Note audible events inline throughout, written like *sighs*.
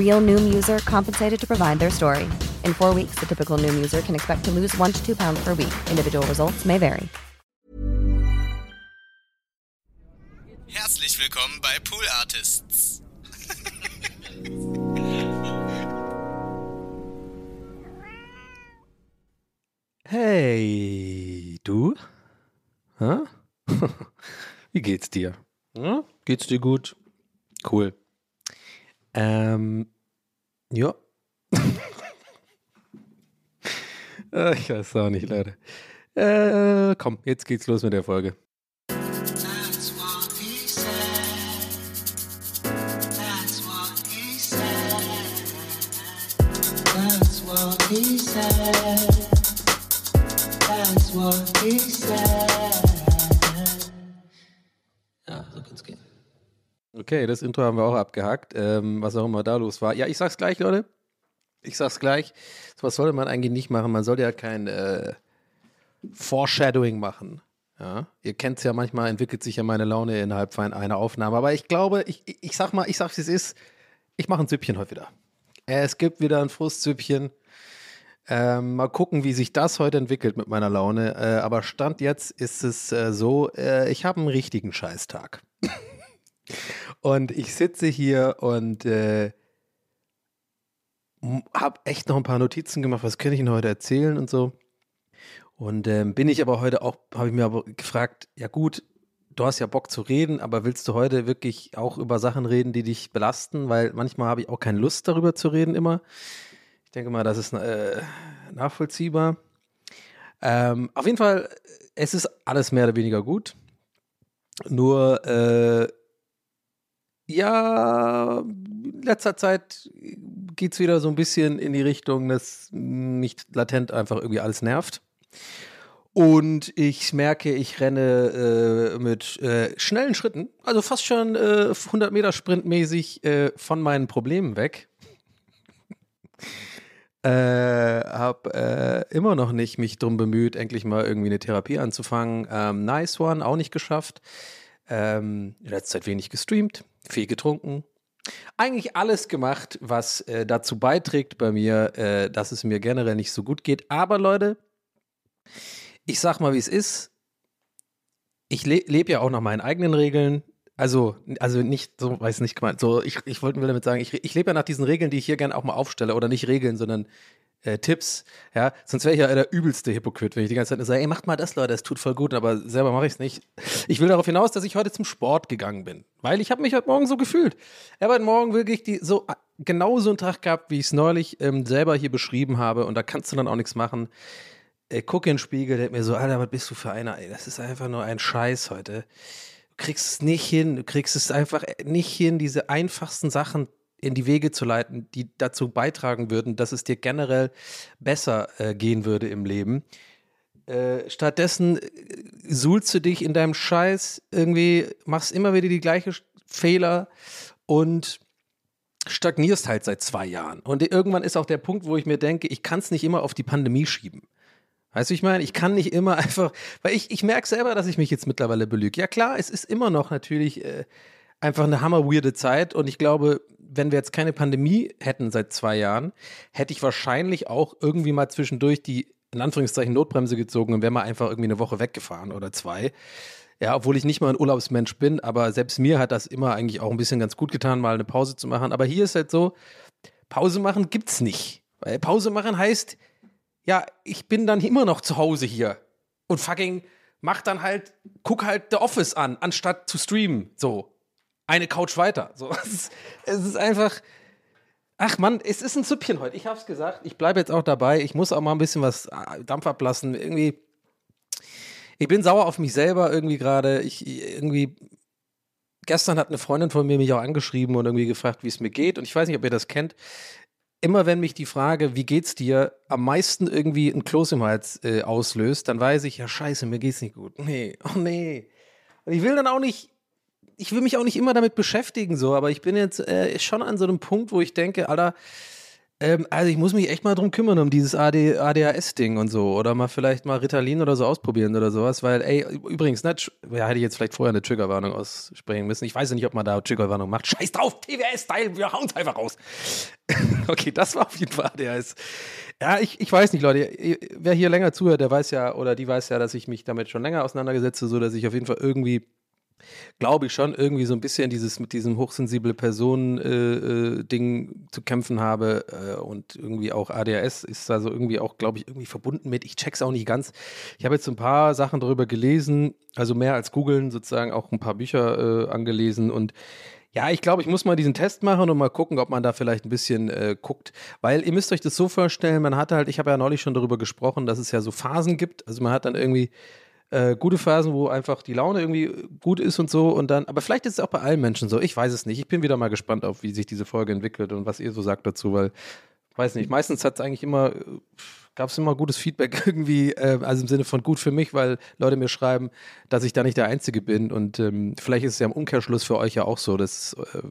Real Noom user compensated to provide their story. In four weeks, the typical Noom user can expect to lose one to two pounds per week. Individual results may vary. Herzlich willkommen bei Pool Artists. Hey, du? Hä? *laughs* Wie geht's dir? Ja? Geht's dir gut? Cool. Ähm, ja. Äh, *laughs* ich weiß auch nicht, Leute. Äh, komm, jetzt geht's los mit der Folge. That's what he said. Okay, das Intro haben wir auch abgehakt, ähm, was auch immer da los war. Ja, ich sag's gleich, Leute. Ich sag's gleich. So was sollte man eigentlich nicht machen. Man sollte ja kein äh, Foreshadowing machen. Ja, ihr kennt's ja manchmal, entwickelt sich ja meine Laune innerhalb von einer Aufnahme. Aber ich glaube, ich, ich, ich sag mal, ich sag's, wie es ist. Ich mache ein Süppchen heute wieder. Äh, Es gibt wieder ein Frustsüppchen. Ähm, mal gucken, wie sich das heute entwickelt mit meiner Laune. Äh, aber Stand jetzt ist es äh, so, äh, ich habe einen richtigen Scheißtag. Und ich sitze hier und äh, habe echt noch ein paar Notizen gemacht, was kann ich Ihnen heute erzählen und so. Und ähm, bin ich aber heute auch, habe ich mir aber gefragt, ja gut, du hast ja Bock zu reden, aber willst du heute wirklich auch über Sachen reden, die dich belasten? Weil manchmal habe ich auch keine Lust darüber zu reden immer. Ich denke mal, das ist äh, nachvollziehbar. Ähm, auf jeden Fall, es ist alles mehr oder weniger gut. Nur, äh, ja, in letzter Zeit geht es wieder so ein bisschen in die Richtung, dass mich latent einfach irgendwie alles nervt. Und ich merke, ich renne äh, mit äh, schnellen Schritten, also fast schon äh, 100 Meter Sprintmäßig äh, von meinen Problemen weg. *laughs* äh, hab äh, immer noch nicht mich drum bemüht, endlich mal irgendwie eine Therapie anzufangen. Ähm, nice one, auch nicht geschafft. Ähm, in letzter Zeit wenig gestreamt, viel getrunken. Eigentlich alles gemacht, was äh, dazu beiträgt bei mir, äh, dass es mir generell nicht so gut geht. Aber Leute, ich sag mal, wie es ist. Ich le lebe ja auch nach meinen eigenen Regeln. Also, also nicht, so weiß nicht gemeint. So, ich, ich wollte damit sagen, ich, ich lebe ja nach diesen Regeln, die ich hier gerne auch mal aufstelle. Oder nicht Regeln, sondern äh, Tipps. Ja, sonst wäre ich ja der übelste Hypokrit, wenn ich die ganze Zeit nur sage, ey, macht mal das, Leute, das tut voll gut, aber selber mache ich es nicht. Ich will darauf hinaus, dass ich heute zum Sport gegangen bin. Weil ich habe mich heute Morgen so gefühlt. Ich habe heute Morgen wirklich die, so äh, genau so einen Tag gehabt, wie ich es neulich ähm, selber hier beschrieben habe. Und da kannst du dann auch nichts machen. Äh, guck in den Spiegel, denk mir so, Alter, was bist du für einer? Ey, das ist einfach nur ein Scheiß heute. Du kriegst es nicht hin, du kriegst es einfach nicht hin, diese einfachsten Sachen in die Wege zu leiten, die dazu beitragen würden, dass es dir generell besser äh, gehen würde im Leben. Äh, stattdessen äh, suhlst du dich in deinem Scheiß irgendwie, machst immer wieder die gleichen Fehler und stagnierst halt seit zwei Jahren. Und irgendwann ist auch der Punkt, wo ich mir denke, ich kann es nicht immer auf die Pandemie schieben. Weißt du, ich meine, ich kann nicht immer *laughs* einfach, weil ich, ich merke selber, dass ich mich jetzt mittlerweile belüge. Ja klar, es ist immer noch natürlich äh, einfach eine hammer-weirde Zeit und ich glaube, wenn wir jetzt keine Pandemie hätten seit zwei Jahren, hätte ich wahrscheinlich auch irgendwie mal zwischendurch die, in Anführungszeichen, Notbremse gezogen und wäre mal einfach irgendwie eine Woche weggefahren oder zwei. Ja, obwohl ich nicht mal ein Urlaubsmensch bin, aber selbst mir hat das immer eigentlich auch ein bisschen ganz gut getan, mal eine Pause zu machen. Aber hier ist halt so, Pause machen gibt's nicht. Weil Pause machen heißt, ja, ich bin dann immer noch zu Hause hier und fucking mach dann halt, guck halt The Office an, anstatt zu streamen. So. Eine Couch weiter. So. *laughs* Es ist, es ist einfach. Ach Mann, es ist ein Süppchen heute. Ich hab's gesagt. Ich bleibe jetzt auch dabei. Ich muss auch mal ein bisschen was äh, Dampf ablassen. Irgendwie. Ich bin sauer auf mich selber irgendwie gerade. Ich irgendwie. Gestern hat eine Freundin von mir mich auch angeschrieben und irgendwie gefragt, wie es mir geht. Und ich weiß nicht, ob ihr das kennt immer wenn mich die Frage, wie geht's dir, am meisten irgendwie ein Kloß im Hals äh, auslöst, dann weiß ich, ja scheiße, mir geht's nicht gut. Nee, oh nee. Und ich will dann auch nicht, ich will mich auch nicht immer damit beschäftigen, so, aber ich bin jetzt äh, schon an so einem Punkt, wo ich denke, Alter, ähm, also ich muss mich echt mal drum kümmern, um dieses AD, ADHS-Ding und so. Oder mal vielleicht mal Ritalin oder so ausprobieren oder sowas. Weil, ey, übrigens, ne, ja, hätte ich jetzt vielleicht vorher eine Triggerwarnung aussprechen müssen. Ich weiß ja nicht, ob man da Triggerwarnung macht. Scheiß drauf, TWS-Style, wir hauen es einfach raus. *laughs* okay, das war auf jeden Fall ADHS. Ja, ich, ich weiß nicht, Leute. Wer hier länger zuhört, der weiß ja, oder die weiß ja, dass ich mich damit schon länger auseinandergesetze, so dass ich auf jeden Fall irgendwie glaube ich schon irgendwie so ein bisschen dieses mit diesem hochsensible Personen-Ding äh, äh, zu kämpfen habe äh, und irgendwie auch ADHS ist also irgendwie auch, glaube ich, irgendwie verbunden mit. Ich check's auch nicht ganz. Ich habe jetzt ein paar Sachen darüber gelesen, also mehr als googeln, sozusagen auch ein paar Bücher äh, angelesen und ja, ich glaube, ich muss mal diesen Test machen und mal gucken, ob man da vielleicht ein bisschen äh, guckt. Weil ihr müsst euch das so vorstellen, man hat halt, ich habe ja neulich schon darüber gesprochen, dass es ja so Phasen gibt. Also man hat dann irgendwie äh, gute Phasen, wo einfach die Laune irgendwie gut ist und so und dann, aber vielleicht ist es auch bei allen Menschen so, ich weiß es nicht. Ich bin wieder mal gespannt auf, wie sich diese Folge entwickelt und was ihr so sagt dazu, weil, weiß nicht, meistens hat es eigentlich immer, gab es immer gutes Feedback *laughs* irgendwie, äh, also im Sinne von gut für mich, weil Leute mir schreiben, dass ich da nicht der Einzige bin und ähm, vielleicht ist es ja im Umkehrschluss für euch ja auch so, dass äh,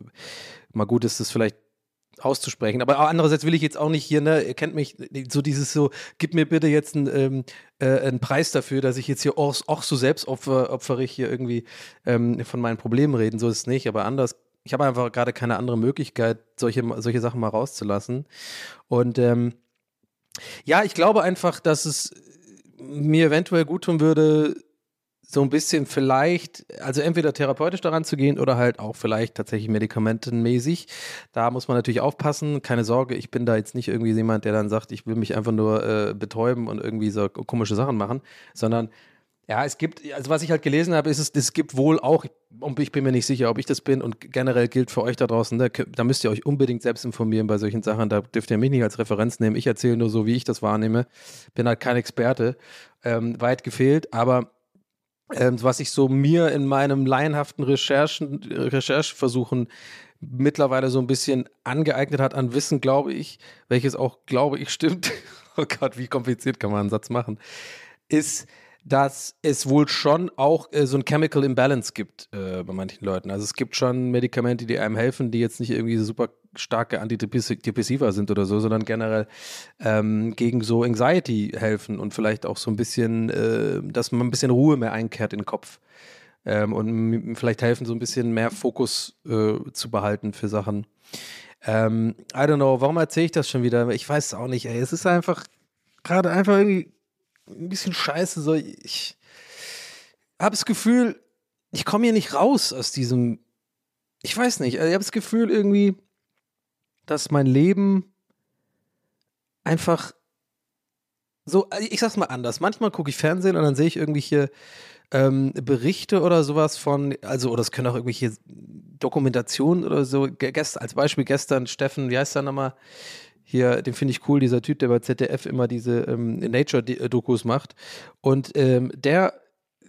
mal gut ist, das vielleicht auszusprechen. Aber andererseits will ich jetzt auch nicht hier, ne, ihr kennt mich, so dieses so, gib mir bitte jetzt einen, ähm, äh, einen Preis dafür, dass ich jetzt hier auch, auch so selbstopferig hier irgendwie ähm, von meinen Problemen reden. So ist es nicht, aber anders. Ich habe einfach gerade keine andere Möglichkeit, solche, solche Sachen mal rauszulassen. Und ähm, ja, ich glaube einfach, dass es mir eventuell gut tun würde, so ein bisschen vielleicht, also entweder therapeutisch daran zu gehen oder halt auch vielleicht tatsächlich medikamentenmäßig. Da muss man natürlich aufpassen. Keine Sorge, ich bin da jetzt nicht irgendwie jemand, der dann sagt, ich will mich einfach nur äh, betäuben und irgendwie so komische Sachen machen, sondern ja, es gibt, also was ich halt gelesen habe, ist es, es gibt wohl auch, und ich bin mir nicht sicher, ob ich das bin und generell gilt für euch da draußen, da, da müsst ihr euch unbedingt selbst informieren bei solchen Sachen, da dürft ihr mich nicht als Referenz nehmen, ich erzähle nur so, wie ich das wahrnehme, bin halt kein Experte, ähm, weit gefehlt, aber ähm, was ich so mir in meinem laienhaften Recherchen, Rechercheversuchen mittlerweile so ein bisschen angeeignet hat an Wissen, glaube ich, welches auch, glaube ich, stimmt. *laughs* oh Gott, wie kompliziert kann man einen Satz machen, ist, dass es wohl schon auch äh, so ein Chemical Imbalance gibt äh, bei manchen Leuten. Also es gibt schon Medikamente, die einem helfen, die jetzt nicht irgendwie super starke Antidepressiva sind oder so, sondern generell ähm, gegen so Anxiety helfen und vielleicht auch so ein bisschen, äh, dass man ein bisschen Ruhe mehr einkehrt in den Kopf. Ähm, und vielleicht helfen, so ein bisschen mehr Fokus äh, zu behalten für Sachen. Ähm, I don't know, warum erzähle ich das schon wieder? Ich weiß es auch nicht, ey. Es ist einfach gerade einfach irgendwie ein bisschen scheiße. So, ich habe das Gefühl, ich komme hier nicht raus aus diesem. Ich weiß nicht. Ich habe das Gefühl irgendwie, dass mein Leben einfach so, ich sag's mal anders. Manchmal gucke ich Fernsehen und dann sehe ich irgendwelche ähm, Berichte oder sowas von, also, oder es können auch irgendwelche Dokumentationen oder so. Gestern, als Beispiel gestern, Steffen, wie heißt der nochmal? Hier, den finde ich cool, dieser Typ, der bei ZDF immer diese ähm, Nature-Dokus macht. Und ähm, der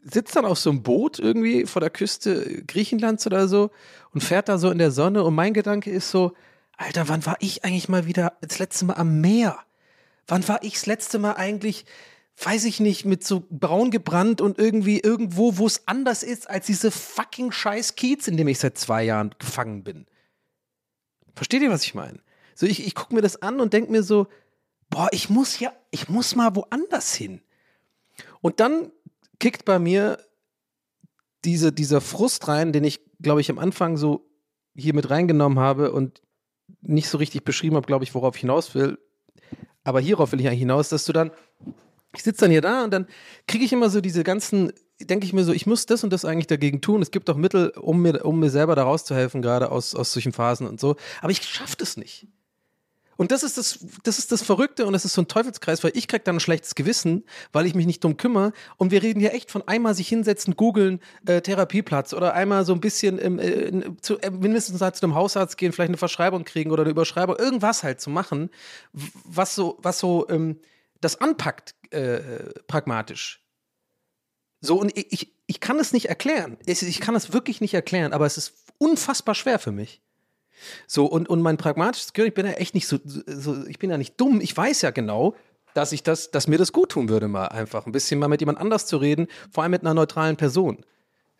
sitzt dann auf so einem Boot irgendwie vor der Küste Griechenlands oder so und fährt da so in der Sonne. Und mein Gedanke ist so, Alter, wann war ich eigentlich mal wieder das letzte Mal am Meer? Wann war ich das letzte Mal eigentlich, weiß ich nicht, mit so braun gebrannt und irgendwie irgendwo, wo es anders ist als diese fucking scheiß Kiez, in dem ich seit zwei Jahren gefangen bin? Versteht ihr, was ich meine? So, ich, ich gucke mir das an und denke mir so, boah, ich muss ja, ich muss mal woanders hin. Und dann kickt bei mir diese, dieser Frust rein, den ich, glaube ich, am Anfang so hier mit reingenommen habe und nicht so richtig beschrieben habe, glaube ich, worauf ich hinaus will. Aber hierauf will ich eigentlich hinaus, dass du dann, ich sitze dann hier da und dann kriege ich immer so diese ganzen, denke ich mir so, ich muss das und das eigentlich dagegen tun. Es gibt auch Mittel, um mir, um mir selber da rauszuhelfen, gerade aus, aus solchen Phasen und so. Aber ich schaffe das nicht. Und das ist das, das ist das Verrückte und das ist so ein Teufelskreis, weil ich krieg dann ein schlechtes Gewissen, weil ich mich nicht drum kümmere. Und wir reden hier echt von einmal sich hinsetzen, googeln, äh, Therapieplatz oder einmal so ein bisschen äh, zu, äh, mindestens halt zu einem Hausarzt gehen, vielleicht eine Verschreibung kriegen oder eine Überschreibung, irgendwas halt zu machen, was so, was so ähm, das anpackt, äh, pragmatisch. So, und ich, ich kann es nicht erklären. Ich kann es wirklich nicht erklären, aber es ist unfassbar schwer für mich. So, und, und mein pragmatisches Gehirn, ich bin ja echt nicht so, so, ich bin ja nicht dumm. Ich weiß ja genau, dass ich das, dass mir das gut tun würde, mal einfach ein bisschen mal mit jemand anders zu reden, vor allem mit einer neutralen Person.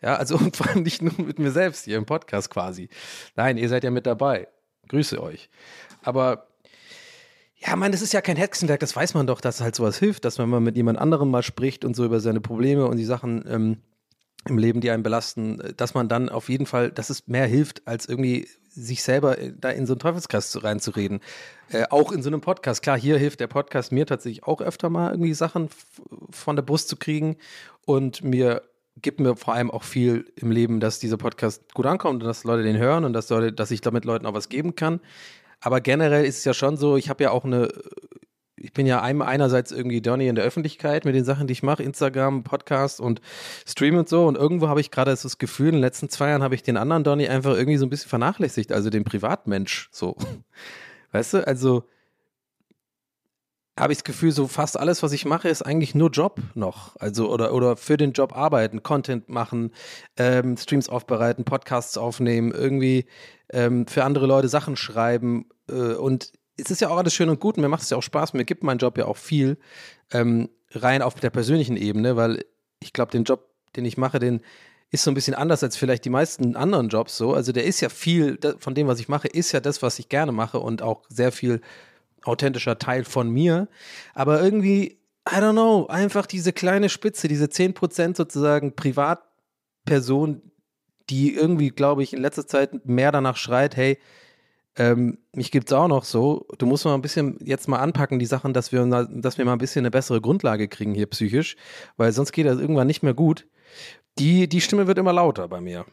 Ja, also *laughs* und vor allem nicht nur mit mir selbst hier im Podcast quasi. Nein, ihr seid ja mit dabei. Grüße euch. Aber ja, man, das ist ja kein Hexenwerk, das weiß man doch, dass halt sowas hilft, dass man mal mit jemand anderem mal spricht und so über seine Probleme und die Sachen ähm, im Leben, die einen belasten, dass man dann auf jeden Fall, dass es mehr hilft, als irgendwie sich selber äh, da in so einen Teufelskreis reinzureden. Äh, auch in so einem Podcast. Klar, hier hilft der Podcast mir tatsächlich auch öfter mal irgendwie Sachen von der Brust zu kriegen und mir gibt mir vor allem auch viel im Leben, dass dieser Podcast gut ankommt und dass Leute den hören und dass, Leute, dass ich damit Leuten auch was geben kann. Aber generell ist es ja schon so, ich habe ja auch eine, ich bin ja einerseits irgendwie Donny in der Öffentlichkeit mit den Sachen, die ich mache, Instagram, Podcast und Stream und so. Und irgendwo habe ich gerade das Gefühl, in den letzten zwei Jahren habe ich den anderen Donny einfach irgendwie so ein bisschen vernachlässigt, also den Privatmensch so. *laughs* Weißt du, also habe ich das Gefühl, so fast alles, was ich mache, ist eigentlich nur Job noch. Also, oder, oder für den Job arbeiten, Content machen, ähm, Streams aufbereiten, Podcasts aufnehmen, irgendwie ähm, für andere Leute Sachen schreiben. Äh, und es ist ja auch alles schön und gut und mir macht es ja auch Spaß. Mir gibt mein Job ja auch viel ähm, rein auf der persönlichen Ebene, weil ich glaube, den Job, den ich mache, den ist so ein bisschen anders als vielleicht die meisten anderen Jobs so. Also der ist ja viel von dem, was ich mache, ist ja das, was ich gerne mache und auch sehr viel authentischer Teil von mir. Aber irgendwie, I don't know, einfach diese kleine Spitze, diese 10% sozusagen Privatperson, die irgendwie, glaube ich, in letzter Zeit mehr danach schreit, hey, ähm, mich gibt es auch noch so, du musst mal ein bisschen jetzt mal anpacken, die Sachen, dass wir, dass wir mal ein bisschen eine bessere Grundlage kriegen hier psychisch, weil sonst geht das irgendwann nicht mehr gut. Die, die Stimme wird immer lauter bei mir.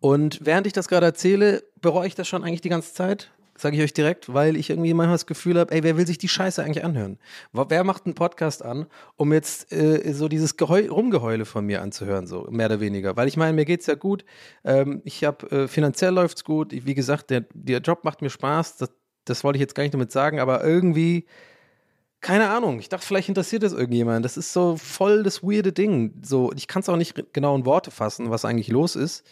Und während ich das gerade erzähle, bereue ich das schon eigentlich die ganze Zeit sage ich euch direkt, weil ich irgendwie manchmal das Gefühl habe, ey, wer will sich die Scheiße eigentlich anhören? Wer macht einen Podcast an, um jetzt äh, so dieses Geheu Rumgeheule von mir anzuhören, so mehr oder weniger? Weil ich meine, mir geht's ja gut. Ähm, ich habe äh, finanziell läuft's gut. Ich, wie gesagt, der, der Job macht mir Spaß. Das, das wollte ich jetzt gar nicht damit sagen, aber irgendwie keine Ahnung. Ich dachte, vielleicht interessiert das irgendjemand. Das ist so voll das weirde Ding. So, ich kann es auch nicht genau in Worte fassen, was eigentlich los ist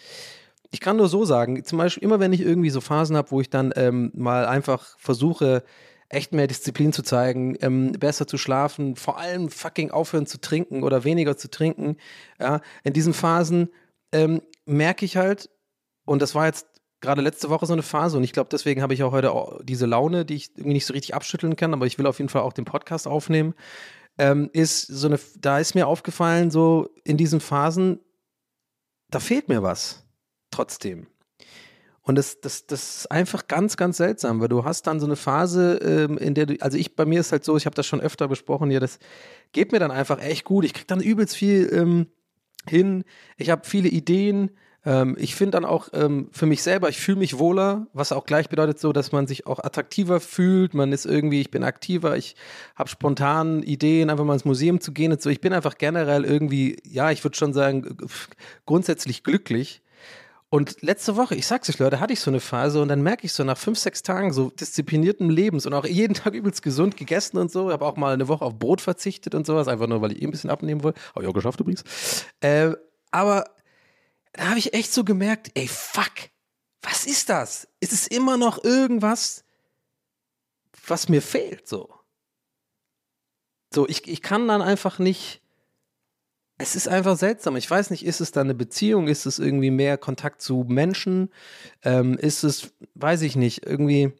ich kann nur so sagen, zum Beispiel immer wenn ich irgendwie so Phasen habe, wo ich dann ähm, mal einfach versuche, echt mehr Disziplin zu zeigen, ähm, besser zu schlafen, vor allem fucking aufhören zu trinken oder weniger zu trinken. Ja, in diesen Phasen ähm, merke ich halt, und das war jetzt gerade letzte Woche so eine Phase und ich glaube, deswegen habe ich auch heute auch diese Laune, die ich irgendwie nicht so richtig abschütteln kann, aber ich will auf jeden Fall auch den Podcast aufnehmen. Ähm, ist so eine, da ist mir aufgefallen, so in diesen Phasen, da fehlt mir was trotzdem. Und das, das, das ist einfach ganz, ganz seltsam, weil du hast dann so eine Phase, ähm, in der du, also ich, bei mir ist halt so, ich habe das schon öfter besprochen, ja, das geht mir dann einfach echt gut. Ich kriege dann übelst viel ähm, hin. Ich habe viele Ideen. Ähm, ich finde dann auch ähm, für mich selber, ich fühle mich wohler, was auch gleich bedeutet so, dass man sich auch attraktiver fühlt. Man ist irgendwie, ich bin aktiver, ich habe spontan Ideen, einfach mal ins Museum zu gehen und so. Ich bin einfach generell irgendwie, ja, ich würde schon sagen, grundsätzlich glücklich und letzte Woche, ich sag's euch, Leute, hatte ich so eine Phase und dann merke ich so nach fünf, sechs Tagen so disziplinierten Lebens und auch jeden *laughs* Tag übelst gesund gegessen und so. Ich habe auch mal eine Woche auf Brot verzichtet und sowas, einfach nur, weil ich eh ein bisschen abnehmen wollte. Habe ich auch geschafft übrigens. Äh, aber da habe ich echt so gemerkt, ey, fuck, was ist das? Ist es immer noch irgendwas, was mir fehlt, so? So, ich, ich kann dann einfach nicht es ist einfach seltsam. Ich weiß nicht, ist es da eine Beziehung? Ist es irgendwie mehr Kontakt zu Menschen? Ähm, ist es, weiß ich nicht, irgendwie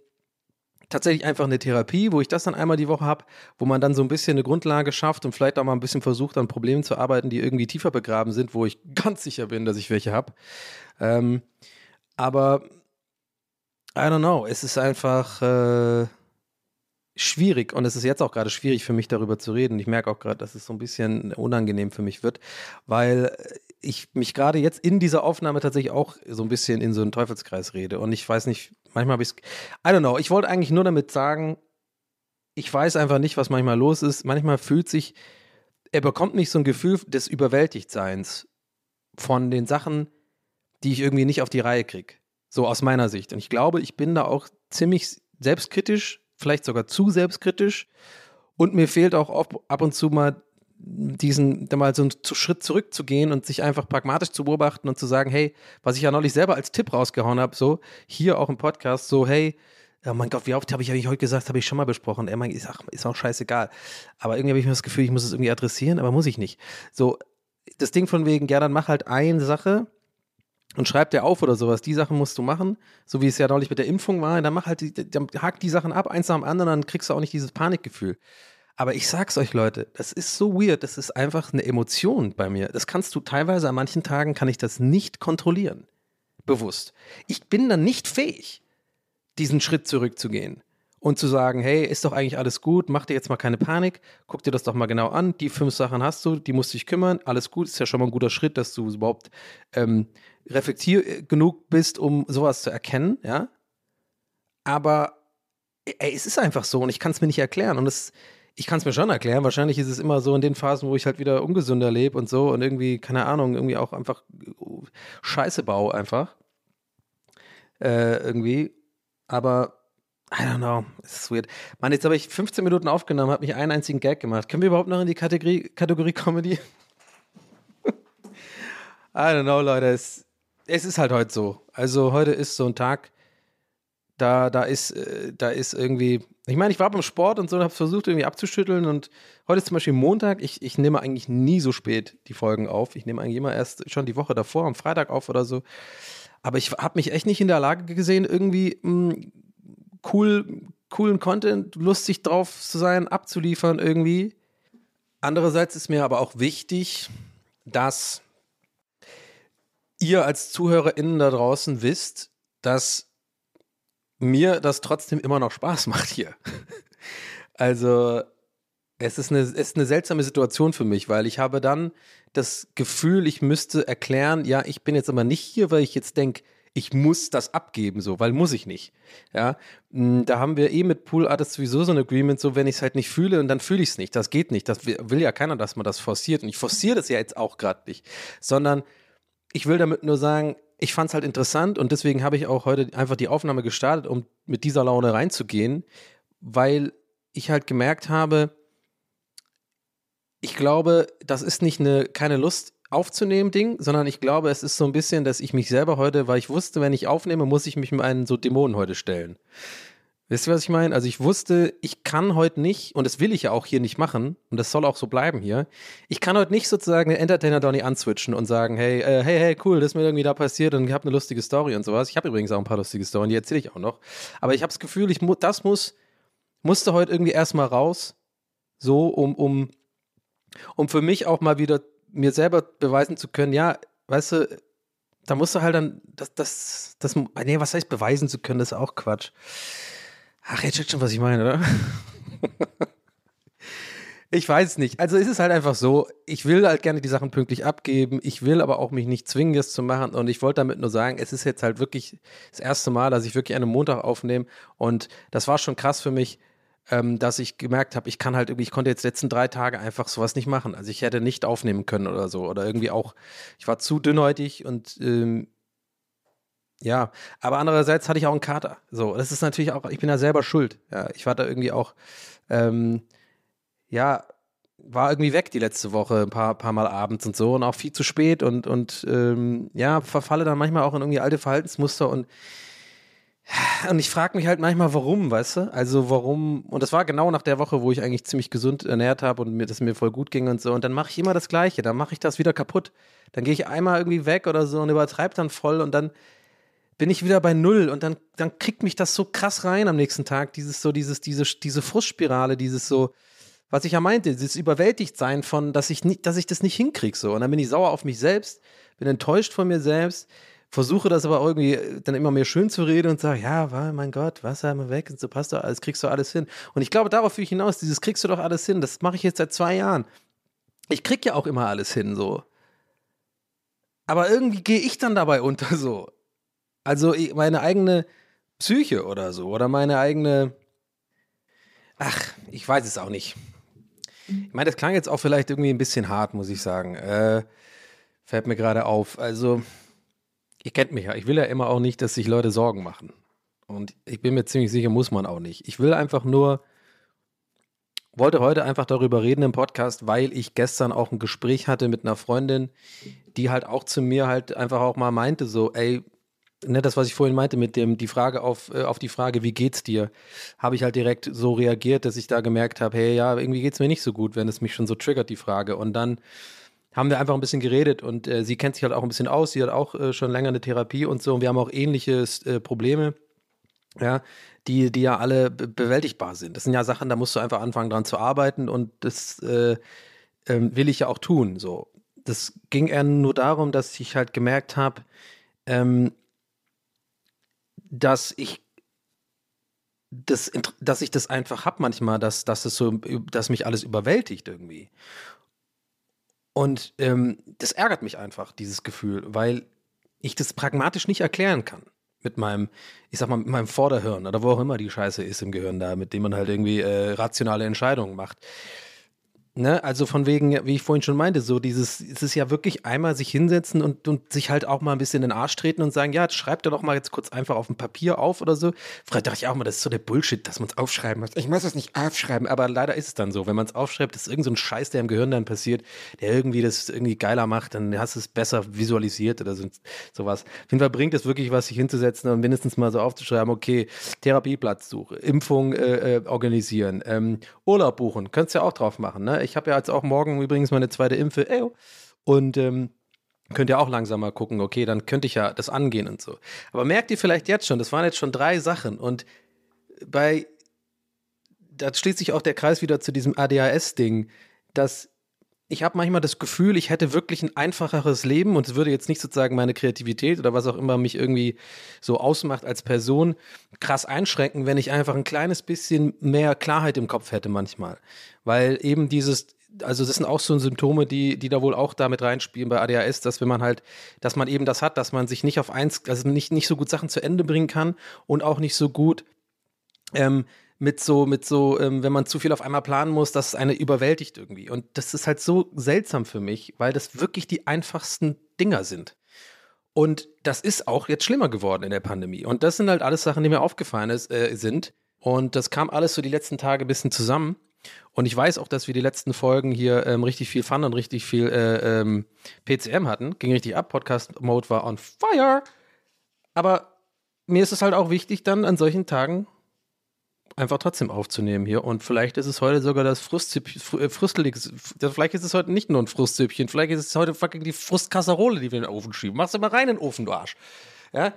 tatsächlich einfach eine Therapie, wo ich das dann einmal die Woche habe, wo man dann so ein bisschen eine Grundlage schafft und vielleicht auch mal ein bisschen versucht, an Problemen zu arbeiten, die irgendwie tiefer begraben sind, wo ich *laughs* ganz sicher bin, dass ich welche habe. Ähm, aber I don't know, es ist einfach. Äh, schwierig und es ist jetzt auch gerade schwierig für mich darüber zu reden. Ich merke auch gerade, dass es so ein bisschen unangenehm für mich wird, weil ich mich gerade jetzt in dieser Aufnahme tatsächlich auch so ein bisschen in so einen Teufelskreis rede und ich weiß nicht, Manchmal habe ich I don't know. Ich wollte eigentlich nur damit sagen, ich weiß einfach nicht, was manchmal los ist. Manchmal fühlt sich, er bekommt nicht so ein Gefühl des Überwältigtseins von den Sachen, die ich irgendwie nicht auf die Reihe kriege. So aus meiner Sicht. Und ich glaube, ich bin da auch ziemlich selbstkritisch, vielleicht sogar zu selbstkritisch. Und mir fehlt auch ab und zu mal diesen, mal so einen Schritt zurückzugehen und sich einfach pragmatisch zu beobachten und zu sagen, hey, was ich ja neulich selber als Tipp rausgehauen habe, so hier auch im Podcast, so hey, oh mein Gott, wie oft habe ich, hab ich heute gesagt, habe ich schon mal besprochen. Er meint, ist, ach, ist auch scheißegal. Aber irgendwie habe ich mir das Gefühl, ich muss es irgendwie adressieren, aber muss ich nicht. So, das Ding von wegen, ja, dann mach halt eine Sache und schreib dir auf oder sowas. Die Sachen musst du machen, so wie es ja neulich mit der Impfung war. Dann mach halt, die, dann hack die Sachen ab, eins nach dem anderen, dann kriegst du auch nicht dieses Panikgefühl. Aber ich sag's euch, Leute, das ist so weird. Das ist einfach eine Emotion bei mir. Das kannst du teilweise an manchen Tagen kann ich das nicht kontrollieren. Bewusst. Ich bin dann nicht fähig, diesen Schritt zurückzugehen und zu sagen, hey, ist doch eigentlich alles gut, mach dir jetzt mal keine Panik, guck dir das doch mal genau an, die fünf Sachen hast du, die musst du dich kümmern, alles gut, ist ja schon mal ein guter Schritt, dass du überhaupt ähm, reflektier genug bist, um sowas zu erkennen, ja. Aber ey, es ist einfach so und ich kann es mir nicht erklären und es ich kann es mir schon erklären. Wahrscheinlich ist es immer so in den Phasen, wo ich halt wieder ungesünder lebe und so und irgendwie, keine Ahnung, irgendwie auch einfach Scheiße baue einfach. Äh, irgendwie. Aber, I don't know, es ist weird. Mann, jetzt habe ich 15 Minuten aufgenommen, habe nicht einen einzigen Gag gemacht. Können wir überhaupt noch in die Kategorie, Kategorie Comedy? *laughs* I don't know, Leute. Es, es ist halt heute so. Also heute ist so ein Tag, da, da ist, äh, da ist irgendwie, ich meine, ich war beim Sport und so und habe versucht irgendwie abzuschütteln und heute ist zum Beispiel Montag. Ich, ich nehme eigentlich nie so spät die Folgen auf. Ich nehme eigentlich immer erst schon die Woche davor, am Freitag auf oder so. Aber ich habe mich echt nicht in der Lage gesehen, irgendwie mh, hm, cool, coolen Content, lustig drauf zu sein, abzuliefern irgendwie. Andererseits ist mir aber auch wichtig, dass ihr als ZuhörerInnen da draußen wisst, dass mir das trotzdem immer noch Spaß *laughs* macht hier. Also es ist, eine, es ist eine seltsame Situation für mich, weil ich habe dann das Gefühl, ich müsste erklären, ja, ich bin jetzt aber nicht hier, weil ich jetzt denke, ich muss das abgeben, so, weil muss ich nicht. Ja, hm, da haben wir eh mit Pool Artists sowieso so ein Agreement, so, wenn ich es halt nicht fühle und dann fühle ich es nicht. Das geht nicht. Das will ja keiner, dass man das forciert. Und ich forciere das ja jetzt auch gerade nicht, sondern ich will damit nur sagen, ich fand es halt interessant und deswegen habe ich auch heute einfach die Aufnahme gestartet, um mit dieser Laune reinzugehen, weil ich halt gemerkt habe, ich glaube, das ist nicht eine keine Lust aufzunehmen Ding, sondern ich glaube, es ist so ein bisschen, dass ich mich selber heute, weil ich wusste, wenn ich aufnehme, muss ich mich mit einen so Dämonen heute stellen. Wisst ihr, was ich meine? Also ich wusste, ich kann heute nicht, und das will ich ja auch hier nicht machen, und das soll auch so bleiben hier, ich kann heute nicht sozusagen den Entertainer Donny answitchen und sagen, hey, äh, hey, hey, cool, das ist mir irgendwie da passiert und ich habe eine lustige Story und sowas. Ich habe übrigens auch ein paar lustige Storys, die erzähle ich auch noch. Aber ich habe das Gefühl, ich mu das muss, musste heute irgendwie erstmal raus, so, um, um, um für mich auch mal wieder mir selber beweisen zu können, ja, weißt du, da musst du halt dann, das, das, das, nee, was heißt beweisen zu können, das ist auch Quatsch Ach, jetzt checkt schon, was ich meine, oder? *laughs* ich weiß es nicht. Also es ist halt einfach so, ich will halt gerne die Sachen pünktlich abgeben. Ich will aber auch mich nicht zwingen, das zu machen. Und ich wollte damit nur sagen, es ist jetzt halt wirklich das erste Mal, dass ich wirklich einen Montag aufnehme. Und das war schon krass für mich, ähm, dass ich gemerkt habe, ich kann halt irgendwie, ich konnte jetzt letzten drei Tage einfach sowas nicht machen. Also ich hätte nicht aufnehmen können oder so. Oder irgendwie auch, ich war zu dünnhäutig und ähm, ja, aber andererseits hatte ich auch einen Kater. So, das ist natürlich auch, ich bin ja selber schuld. Ja, ich war da irgendwie auch, ähm, ja, war irgendwie weg die letzte Woche, ein paar, paar Mal abends und so und auch viel zu spät und, und ähm, ja, verfalle dann manchmal auch in irgendwie alte Verhaltensmuster und und ich frage mich halt manchmal, warum, weißt du? Also warum, und das war genau nach der Woche, wo ich eigentlich ziemlich gesund ernährt habe und mir das mir voll gut ging und so. Und dann mache ich immer das Gleiche, dann mache ich das wieder kaputt. Dann gehe ich einmal irgendwie weg oder so und übertreibe dann voll und dann bin ich wieder bei Null und dann, dann kriegt mich das so krass rein am nächsten Tag, dieses so, dieses, diese, diese Frustspirale, dieses so, was ich ja meinte, dieses Überwältigtsein von, dass ich nicht, dass ich das nicht hinkriege so. Und dann bin ich sauer auf mich selbst, bin enttäuscht von mir selbst, versuche das aber irgendwie dann immer mehr schön zu reden und sage, ja, mein Gott, Wasser immer weg und so passt doch alles, kriegst du alles hin. Und ich glaube, darauf will ich hinaus, dieses kriegst du doch alles hin, das mache ich jetzt seit zwei Jahren. Ich krieg ja auch immer alles hin, so. Aber irgendwie gehe ich dann dabei unter so. Also meine eigene Psyche oder so oder meine eigene. Ach, ich weiß es auch nicht. Ich meine, das klang jetzt auch vielleicht irgendwie ein bisschen hart, muss ich sagen. Äh, fällt mir gerade auf. Also, ihr kennt mich ja. Ich will ja immer auch nicht, dass sich Leute Sorgen machen. Und ich bin mir ziemlich sicher, muss man auch nicht. Ich will einfach nur, wollte heute einfach darüber reden im Podcast, weil ich gestern auch ein Gespräch hatte mit einer Freundin, die halt auch zu mir halt einfach auch mal meinte, so, ey, ne, das, was ich vorhin meinte, mit dem, die Frage auf, äh, auf die Frage, wie geht's dir, habe ich halt direkt so reagiert, dass ich da gemerkt habe, hey, ja, irgendwie geht's mir nicht so gut, wenn es mich schon so triggert, die Frage. Und dann haben wir einfach ein bisschen geredet und äh, sie kennt sich halt auch ein bisschen aus, sie hat auch äh, schon länger eine Therapie und so und wir haben auch ähnliche äh, Probleme, ja, die, die ja alle be bewältigbar sind. Das sind ja Sachen, da musst du einfach anfangen dran zu arbeiten und das äh, ähm, will ich ja auch tun, so. Das ging eher nur darum, dass ich halt gemerkt habe, ähm, dass ich das, dass ich das einfach habe manchmal, dass, dass es so, dass mich alles überwältigt irgendwie. Und ähm, das ärgert mich einfach, dieses Gefühl, weil ich das pragmatisch nicht erklären kann. Mit meinem, ich sag mal, mit meinem Vorderhirn oder wo auch immer die Scheiße ist im Gehirn da, mit dem man halt irgendwie äh, rationale Entscheidungen macht. Ne, also von wegen, wie ich vorhin schon meinte, so dieses, es ist ja wirklich einmal sich hinsetzen und, und sich halt auch mal ein bisschen in den Arsch treten und sagen, ja, schreibt doch mal jetzt kurz einfach auf dem Papier auf oder so. Früher dachte ich auch mal, das ist so der Bullshit, dass man es aufschreiben muss. Ich muss es nicht aufschreiben, aber leider ist es dann so. Wenn man es aufschreibt, ist irgend so ein Scheiß, der im Gehirn dann passiert, der irgendwie das irgendwie geiler macht, dann hast du es besser visualisiert oder so, sowas. Auf jeden Fall bringt es wirklich was, sich hinzusetzen und mindestens mal so aufzuschreiben, okay, Therapieplatzsuche, Impfung äh, äh, organisieren, ähm, Urlaub buchen, könntest du ja auch drauf machen, ne? Ich habe ja jetzt auch morgen übrigens meine zweite Impfe. Ey, und ähm, könnt ihr auch langsam mal gucken, okay, dann könnte ich ja das angehen und so. Aber merkt ihr vielleicht jetzt schon, das waren jetzt schon drei Sachen und bei, da schließt sich auch der Kreis wieder zu diesem ADHS-Ding, dass ich habe manchmal das Gefühl, ich hätte wirklich ein einfacheres Leben und es würde jetzt nicht sozusagen meine Kreativität oder was auch immer mich irgendwie so ausmacht als Person krass einschränken, wenn ich einfach ein kleines bisschen mehr Klarheit im Kopf hätte manchmal. Weil eben dieses, also das sind auch so Symptome, die, die da wohl auch damit reinspielen bei ADHS, dass wenn man halt, dass man eben das hat, dass man sich nicht auf eins, also nicht, nicht so gut Sachen zu Ende bringen kann und auch nicht so gut ähm, mit so, mit so, ähm, wenn man zu viel auf einmal planen muss, dass es eine überwältigt irgendwie. Und das ist halt so seltsam für mich, weil das wirklich die einfachsten Dinger sind. Und das ist auch jetzt schlimmer geworden in der Pandemie. Und das sind halt alles Sachen, die mir aufgefallen ist, äh, sind. Und das kam alles so die letzten Tage ein bisschen zusammen. Und ich weiß auch, dass wir die letzten Folgen hier ähm, richtig viel Fun und richtig viel äh, ähm, PCM hatten. Ging richtig ab. Podcast-Mode war on fire. Aber mir ist es halt auch wichtig, dann an solchen Tagen einfach trotzdem aufzunehmen hier. Und vielleicht ist es heute sogar das Frustzüppchen, äh, vielleicht ist es heute nicht nur ein Frustzüppchen, vielleicht ist es heute fucking die Frustkasserole, die wir in den Ofen schieben. Machst du mal rein in den Ofen, du Arsch. Ja?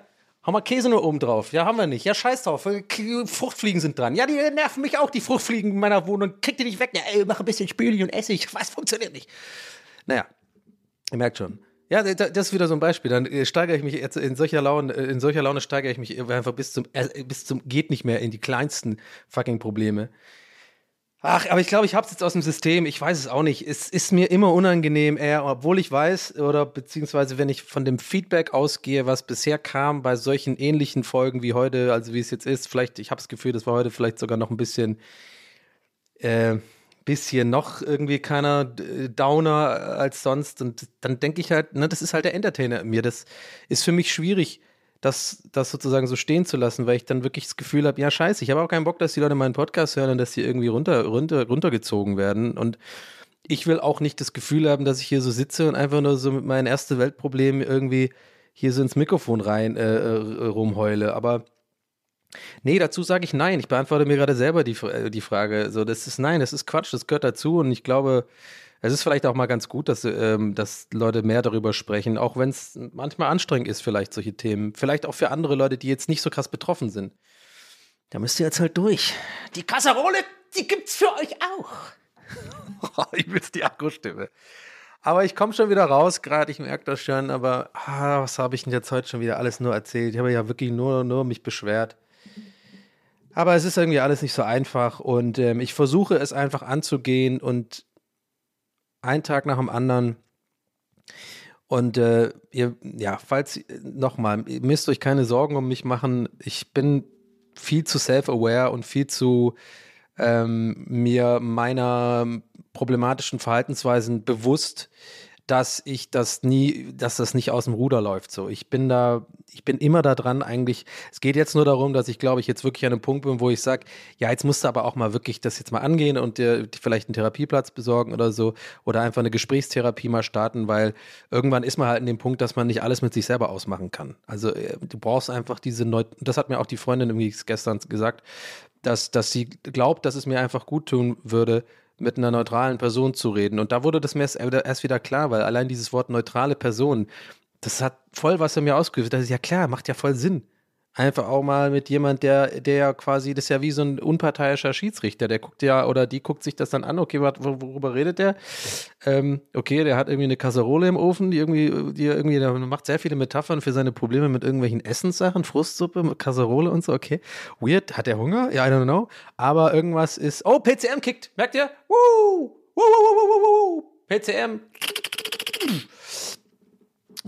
Hau mal Käse nur oben drauf. Ja, haben wir nicht. Ja, scheiß drauf. Fruchtfliegen sind dran. Ja, die nerven mich auch, die Fruchtfliegen in meiner Wohnung. Kriegt die nicht weg. Ja, ey, mach ein bisschen Spüli und Essig. *laughs* Was funktioniert nicht? Naja, ihr merkt schon. Ja, das ist wieder so ein Beispiel. Dann äh, steigere ich mich jetzt in solcher Laune, äh, in solcher Laune steigere ich mich einfach bis zum, äh, bis zum geht nicht mehr in die kleinsten fucking Probleme. Ach, aber ich glaube, ich habe es jetzt aus dem System. Ich weiß es auch nicht. Es ist mir immer unangenehm, eher, obwohl ich weiß, oder beziehungsweise wenn ich von dem Feedback ausgehe, was bisher kam bei solchen ähnlichen Folgen wie heute, also wie es jetzt ist, vielleicht, ich habe das Gefühl, das war heute vielleicht sogar noch ein bisschen äh, bisschen noch irgendwie keiner Downer als sonst. Und dann denke ich halt, ne, das ist halt der Entertainer in mir. Das ist für mich schwierig, das, das sozusagen so stehen zu lassen, weil ich dann wirklich das Gefühl habe, ja, scheiße, ich habe auch keinen Bock, dass die Leute meinen Podcast hören und dass sie irgendwie runter, runter, runtergezogen werden. Und ich will auch nicht das Gefühl haben, dass ich hier so sitze und einfach nur so mit meinen erste Weltproblemen irgendwie hier so ins Mikrofon rein äh, äh rumheule. Aber Nee, dazu sage ich nein. Ich beantworte mir gerade selber die, äh, die Frage. So, das ist nein, das ist Quatsch, das gehört dazu und ich glaube, es ist vielleicht auch mal ganz gut, dass, ähm, dass Leute mehr darüber sprechen, auch wenn es manchmal anstrengend ist, vielleicht solche Themen. Vielleicht auch für andere Leute, die jetzt nicht so krass betroffen sind. Da müsst ihr jetzt halt durch. Die Kasserole, die gibt's für euch auch. *laughs* ich will die Akkustimme. Aber ich komme schon wieder raus, gerade, ich merke das schon, aber ah, was habe ich denn jetzt heute schon wieder alles nur erzählt? Ich habe ja wirklich nur, nur mich beschwert. Aber es ist irgendwie alles nicht so einfach und ähm, ich versuche es einfach anzugehen und einen Tag nach dem anderen. Und äh, ihr, ja, falls nochmal, ihr müsst euch keine Sorgen um mich machen. Ich bin viel zu self-aware und viel zu ähm, mir meiner problematischen Verhaltensweisen bewusst, dass ich das nie, dass das nicht aus dem Ruder läuft. So, ich bin da, ich bin immer da dran. Eigentlich, es geht jetzt nur darum, dass ich glaube ich jetzt wirklich an einem Punkt bin, wo ich sage, ja, jetzt musst du aber auch mal wirklich das jetzt mal angehen und dir vielleicht einen Therapieplatz besorgen oder so oder einfach eine Gesprächstherapie mal starten, weil irgendwann ist man halt in dem Punkt, dass man nicht alles mit sich selber ausmachen kann. Also äh, du brauchst einfach diese Neu das hat mir auch die Freundin irgendwie gestern gesagt, dass, dass sie glaubt, dass es mir einfach gut tun würde, mit einer neutralen Person zu reden. Und da wurde das mir erst, erst wieder klar, weil allein dieses Wort neutrale Person, das hat voll was in mir ausgeführt. Das ist ja klar, macht ja voll Sinn. Einfach auch mal mit jemand, der, der ja quasi, das ist ja wie so ein unparteiischer Schiedsrichter, der guckt ja, oder die guckt sich das dann an, okay, worüber redet der? Ähm, okay, der hat irgendwie eine Kasserole im Ofen, die irgendwie, die irgendwie, der macht sehr viele Metaphern für seine Probleme mit irgendwelchen Essenssachen, Frustsuppe, Kasserole und so, okay. Weird, hat der Hunger? Ja, I don't know. Aber irgendwas ist, oh, PCM kickt, merkt ihr? Woo! Woo, woo, woo, woo, woo, PCM.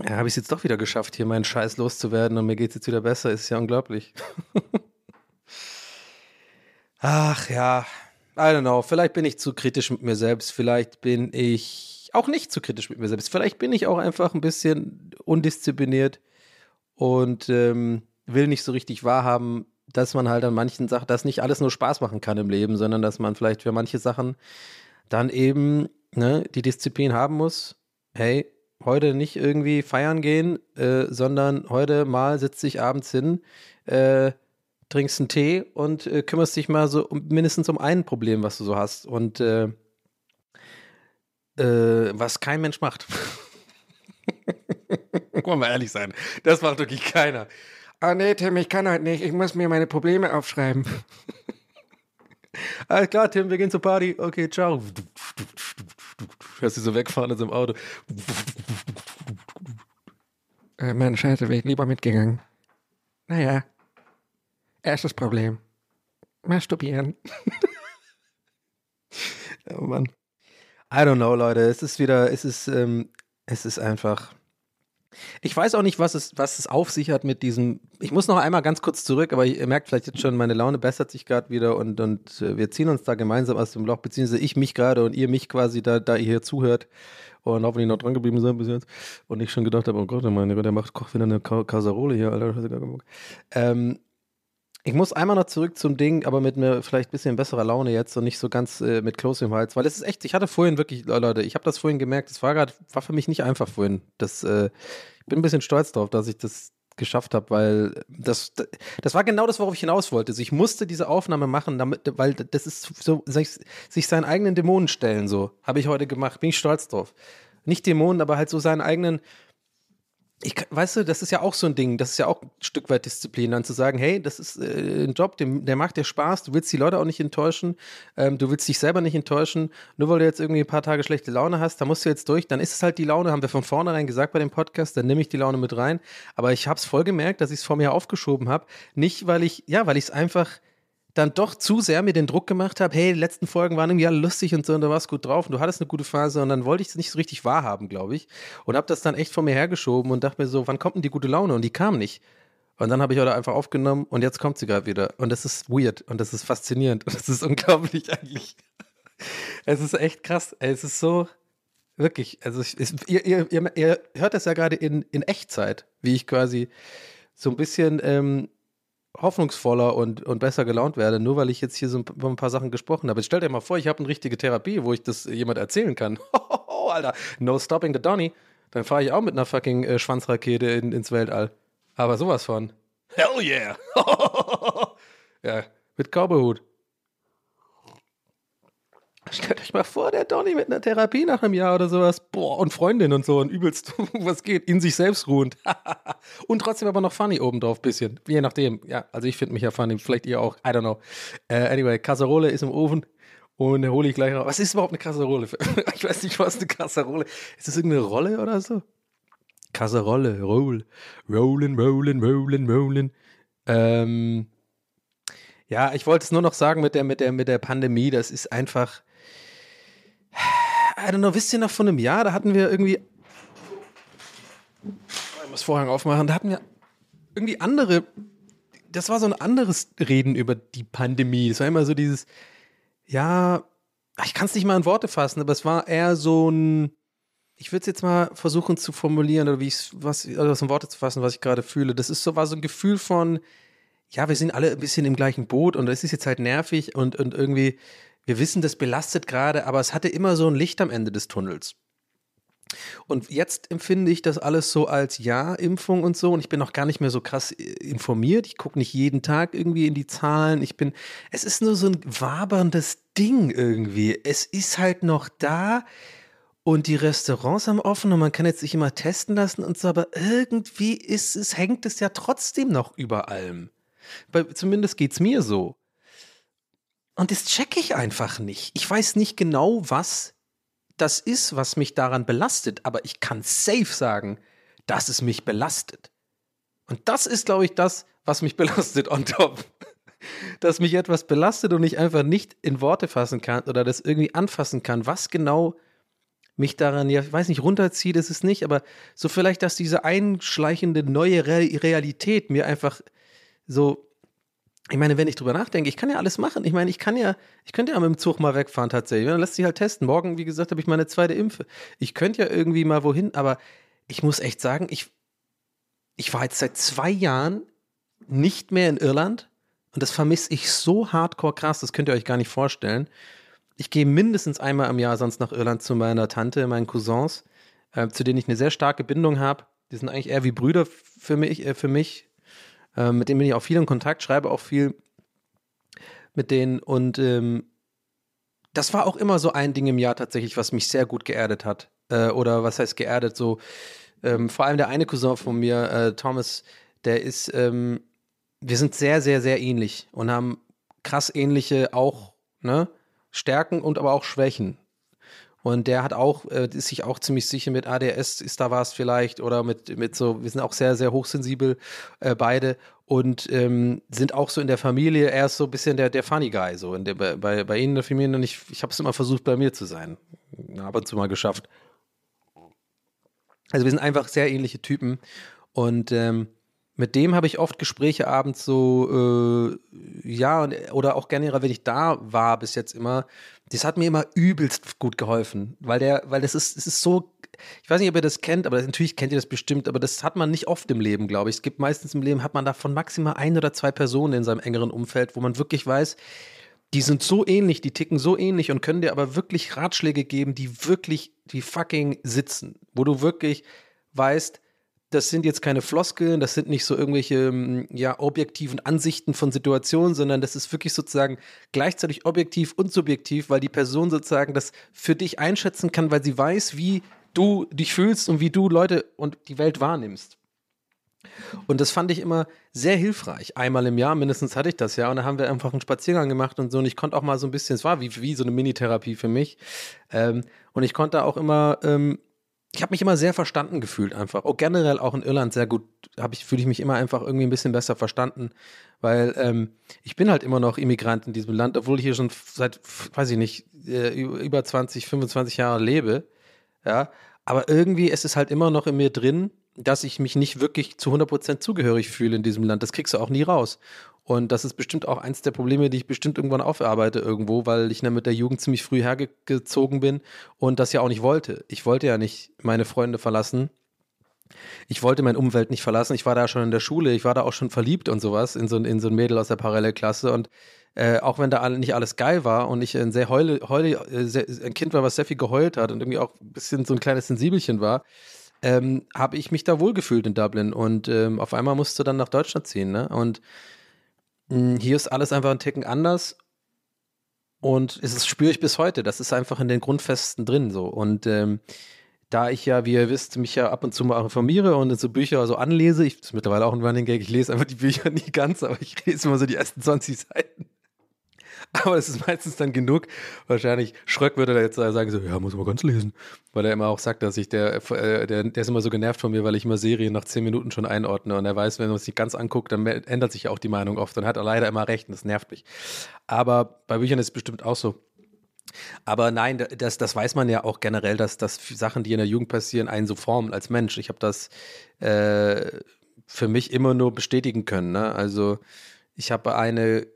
Ja, habe ich es jetzt doch wieder geschafft, hier meinen Scheiß loszuwerden und mir geht es jetzt wieder besser. Ist ja unglaublich. *laughs* Ach ja, I don't know. Vielleicht bin ich zu kritisch mit mir selbst. Vielleicht bin ich auch nicht zu kritisch mit mir selbst. Vielleicht bin ich auch einfach ein bisschen undiszipliniert und ähm, will nicht so richtig wahrhaben, dass man halt an manchen Sachen, dass nicht alles nur Spaß machen kann im Leben, sondern dass man vielleicht für manche Sachen dann eben ne, die Disziplin haben muss. Hey, heute nicht irgendwie feiern gehen, äh, sondern heute mal sitzt dich abends hin, äh, trinkst einen Tee und äh, kümmerst dich mal so um, mindestens um ein Problem, was du so hast. Und äh, äh, was kein Mensch macht. Wollen wir mal ehrlich sein. Das macht wirklich keiner. Ah, nee, Tim, ich kann heute nicht. Ich muss mir meine Probleme aufschreiben. Alles klar, Tim, wir gehen zur Party. Okay, ciao. Hörst du so wegfahren in so einem Auto. Äh, Mann, scheiße, wäre ich lieber mitgegangen. Naja, erstes Problem. Masturbieren. *laughs* oh Mann. I don't know, Leute. Es ist wieder, es ist, ähm, es ist einfach. Ich weiß auch nicht, was es, was es auf sich hat mit diesem. Ich muss noch einmal ganz kurz zurück, aber ihr merkt vielleicht jetzt schon, meine Laune bessert sich gerade wieder und, und äh, wir ziehen uns da gemeinsam aus dem Loch, beziehungsweise ich mich gerade und ihr mich quasi, da, da ihr hier zuhört und hoffentlich noch dran geblieben seid bis jetzt und ich schon gedacht habe, oh Gott, meine Gott, der macht kocht wieder eine Kasserole hier, Alter. Ähm, ich muss einmal noch zurück zum Ding, aber mit mir vielleicht ein bisschen besserer Laune jetzt und nicht so ganz äh, mit Kloß im Hals, weil es ist echt, ich hatte vorhin wirklich, Leute, ich habe das vorhin gemerkt, es war gerade, war für mich nicht einfach vorhin. Das, äh, ich bin ein bisschen stolz darauf, dass ich das geschafft habe, weil das, das war genau das, worauf ich hinaus wollte. Also ich musste diese Aufnahme machen, damit, weil das ist so, sich seinen eigenen Dämonen stellen, so, habe ich heute gemacht, bin ich stolz drauf. Nicht Dämonen, aber halt so seinen eigenen, ich, weißt du, das ist ja auch so ein Ding, das ist ja auch ein Stück weit Disziplin, dann zu sagen, hey, das ist äh, ein Job, dem, der macht dir Spaß, du willst die Leute auch nicht enttäuschen, ähm, du willst dich selber nicht enttäuschen, nur weil du jetzt irgendwie ein paar Tage schlechte Laune hast, da musst du jetzt durch, dann ist es halt die Laune, haben wir von vornherein gesagt bei dem Podcast, dann nehme ich die Laune mit rein, aber ich habe es voll gemerkt, dass ich es vor mir aufgeschoben habe, nicht weil ich, ja, weil ich es einfach dann doch zu sehr mir den Druck gemacht habe, hey, die letzten Folgen waren irgendwie alle lustig und so und du warst gut drauf und du hattest eine gute Phase und dann wollte ich es nicht so richtig wahrhaben, glaube ich. Und habe das dann echt vor mir hergeschoben und dachte mir so, wann kommt denn die gute Laune? Und die kam nicht. Und dann habe ich heute einfach aufgenommen und jetzt kommt sie gerade wieder. Und das ist weird und das ist faszinierend und das ist *laughs* unglaublich eigentlich. Es ist echt krass. Es ist so, wirklich, also ich, ihr, ihr, ihr, ihr, hört das ja gerade in, in Echtzeit, wie ich quasi so ein bisschen ähm, hoffnungsvoller und, und besser gelaunt werde, nur weil ich jetzt hier so ein, ein paar Sachen gesprochen habe. Jetzt stell dir mal vor, ich habe eine richtige Therapie, wo ich das jemand erzählen kann. *laughs* Alter, no stopping the Donny. Dann fahre ich auch mit einer fucking äh, Schwanzrakete in, ins Weltall. Aber sowas von. Hell yeah! *laughs* ja, mit Cowboyhut. Stellt euch mal vor, der Donny mit einer Therapie nach einem Jahr oder sowas. Boah, und Freundin und so und übelst, *laughs* was geht, in sich selbst ruhend. *laughs* und trotzdem aber noch funny obendrauf, bisschen. Je nachdem. Ja, also ich finde mich ja funny, vielleicht ihr auch. I don't know. Uh, anyway, Kasserole ist im Ofen und hole ich gleich raus. Was ist überhaupt eine Kasserole? *laughs* ich weiß nicht, was eine Kasserole ist. das irgendeine Rolle oder so? Kasserolle, roll, rollen, rollen, rollen, rollen. Ähm, ja, ich wollte es nur noch sagen mit der, mit der, mit der Pandemie. Das ist einfach, I don't know, wisst ihr noch von einem Jahr, da hatten wir irgendwie. muss Vorhang aufmachen. Da hatten wir irgendwie andere, das war so ein anderes Reden über die Pandemie. Es war immer so dieses, ja, ich kann es nicht mal in Worte fassen, aber es war eher so ein, ich würde es jetzt mal versuchen zu formulieren oder wie ich was, also in Worte zu fassen, was ich gerade fühle. Das ist so, war so ein Gefühl von, ja, wir sind alle ein bisschen im gleichen Boot und es ist jetzt halt nervig und, und irgendwie, wir wissen, das belastet gerade, aber es hatte immer so ein Licht am Ende des Tunnels. Und jetzt empfinde ich das alles so als Ja, Impfung und so. Und ich bin noch gar nicht mehr so krass äh, informiert. Ich gucke nicht jeden Tag irgendwie in die Zahlen. Ich bin, es ist nur so ein waberndes Ding irgendwie. Es ist halt noch da und die Restaurants haben offen und man kann jetzt sich immer testen lassen und so, aber irgendwie ist es, hängt es ja trotzdem noch über allem. Bei, zumindest geht es mir so. Und das checke ich einfach nicht. Ich weiß nicht genau, was das ist, was mich daran belastet, aber ich kann safe sagen, dass es mich belastet. Und das ist, glaube ich, das, was mich *laughs* belastet on top. Dass mich etwas belastet und ich einfach nicht in Worte fassen kann oder das irgendwie anfassen kann, was genau mich daran, ja, ich weiß nicht, runterzieht, ist es nicht, aber so vielleicht, dass diese einschleichende neue Realität mir einfach so ich meine, wenn ich drüber nachdenke, ich kann ja alles machen. Ich meine, ich kann ja, ich könnte ja mit dem Zug mal wegfahren tatsächlich. Dann lässt sich halt testen. Morgen, wie gesagt, habe ich meine zweite Impfe. Ich könnte ja irgendwie mal wohin, aber ich muss echt sagen, ich, ich war jetzt seit zwei Jahren nicht mehr in Irland und das vermisse ich so hardcore krass, das könnt ihr euch gar nicht vorstellen. Ich gehe mindestens einmal im Jahr sonst nach Irland zu meiner Tante, meinen Cousins, äh, zu denen ich eine sehr starke Bindung habe. Die sind eigentlich eher wie Brüder für mich, äh, für mich äh, mit denen bin ich auch viel in Kontakt, schreibe auch viel mit denen und ähm, das war auch immer so ein Ding im Jahr tatsächlich, was mich sehr gut geerdet hat. Äh, oder was heißt geerdet? So, ähm, vor allem der eine Cousin von mir, äh, Thomas, der ist, ähm, wir sind sehr, sehr, sehr ähnlich und haben krass ähnliche auch, ne, Stärken und aber auch Schwächen. Und der hat auch, äh, ist sich auch ziemlich sicher mit ADS, ist da was vielleicht, oder mit, mit so, wir sind auch sehr, sehr hochsensibel äh, beide und ähm, sind auch so in der Familie, er ist so ein bisschen der, der Funny Guy, so in der, bei, bei ihnen in der Familie und ich, ich habe es immer versucht, bei mir zu sein. Ab und zu mal geschafft. Also wir sind einfach sehr ähnliche Typen und ähm, mit dem habe ich oft Gespräche abends so, äh, ja, oder auch gerne, wenn ich da war bis jetzt immer, das hat mir immer übelst gut geholfen, weil der, weil das ist, es ist so, ich weiß nicht, ob ihr das kennt, aber natürlich kennt ihr das bestimmt, aber das hat man nicht oft im Leben, glaube ich. Es gibt meistens im Leben, hat man davon maximal ein oder zwei Personen in seinem engeren Umfeld, wo man wirklich weiß, die sind so ähnlich, die ticken so ähnlich und können dir aber wirklich Ratschläge geben, die wirklich, die fucking sitzen, wo du wirklich weißt, das sind jetzt keine Floskeln, das sind nicht so irgendwelche ähm, ja, objektiven Ansichten von Situationen, sondern das ist wirklich sozusagen gleichzeitig objektiv und subjektiv, weil die Person sozusagen das für dich einschätzen kann, weil sie weiß, wie du dich fühlst und wie du Leute und die Welt wahrnimmst. Und das fand ich immer sehr hilfreich. Einmal im Jahr mindestens hatte ich das ja. Und da haben wir einfach einen Spaziergang gemacht und so. Und ich konnte auch mal so ein bisschen, es war wie, wie so eine Mini-Therapie für mich. Ähm, und ich konnte auch immer ähm, ich habe mich immer sehr verstanden gefühlt einfach. Auch generell auch in Irland sehr gut, habe ich fühle ich mich immer einfach irgendwie ein bisschen besser verstanden, weil ähm, ich bin halt immer noch Immigrant in diesem Land, obwohl ich hier schon seit weiß ich nicht äh, über 20, 25 Jahre lebe, ja. Aber irgendwie ist es halt immer noch in mir drin, dass ich mich nicht wirklich zu 100% zugehörig fühle in diesem Land. Das kriegst du auch nie raus. Und das ist bestimmt auch eins der Probleme, die ich bestimmt irgendwann aufarbeite irgendwo, weil ich dann mit der Jugend ziemlich früh hergezogen bin und das ja auch nicht wollte. Ich wollte ja nicht meine Freunde verlassen. Ich wollte meine Umwelt nicht verlassen. Ich war da schon in der Schule, ich war da auch schon verliebt und sowas in so, in so ein Mädel aus der Parallelklasse. Und äh, auch wenn da nicht alles geil war und ich ein sehr heule, heule, äh, sehr, ein Kind war, was sehr viel geheult hat und irgendwie auch ein bisschen so ein kleines Sensibelchen war, ähm, habe ich mich da wohlgefühlt in Dublin. Und ähm, auf einmal musste dann nach Deutschland ziehen. Ne? Und hm, hier ist alles einfach ein Ticken anders. Und es spüre ich bis heute. Das ist einfach in den Grundfesten drin so. Und ähm, da ich ja, wie ihr wisst, mich ja ab und zu mal informiere und so Bücher so anlese, ich das ist mittlerweile auch ein Running Gag, ich lese einfach die Bücher *laughs* nie ganz, aber ich lese immer so die ersten 20 Seiten. Aber es ist meistens dann genug. Wahrscheinlich, Schröck würde da jetzt sagen, so, ja, muss man ganz lesen. Weil er immer auch sagt, dass ich, der, äh, der, der ist immer so genervt von mir, weil ich immer Serien nach zehn Minuten schon einordne. Und er weiß, wenn man es nicht ganz anguckt, dann ändert sich auch die Meinung oft. Dann hat er leider immer recht und das nervt mich. Aber bei Büchern ist es bestimmt auch so. Aber nein, da- das, das weiß man ja auch generell, dass, dass Sachen, die in der Jugend passieren, einen so formen als Mensch. Ich habe das äh, für mich immer nur bestätigen können. Ne? Also ich habe eine,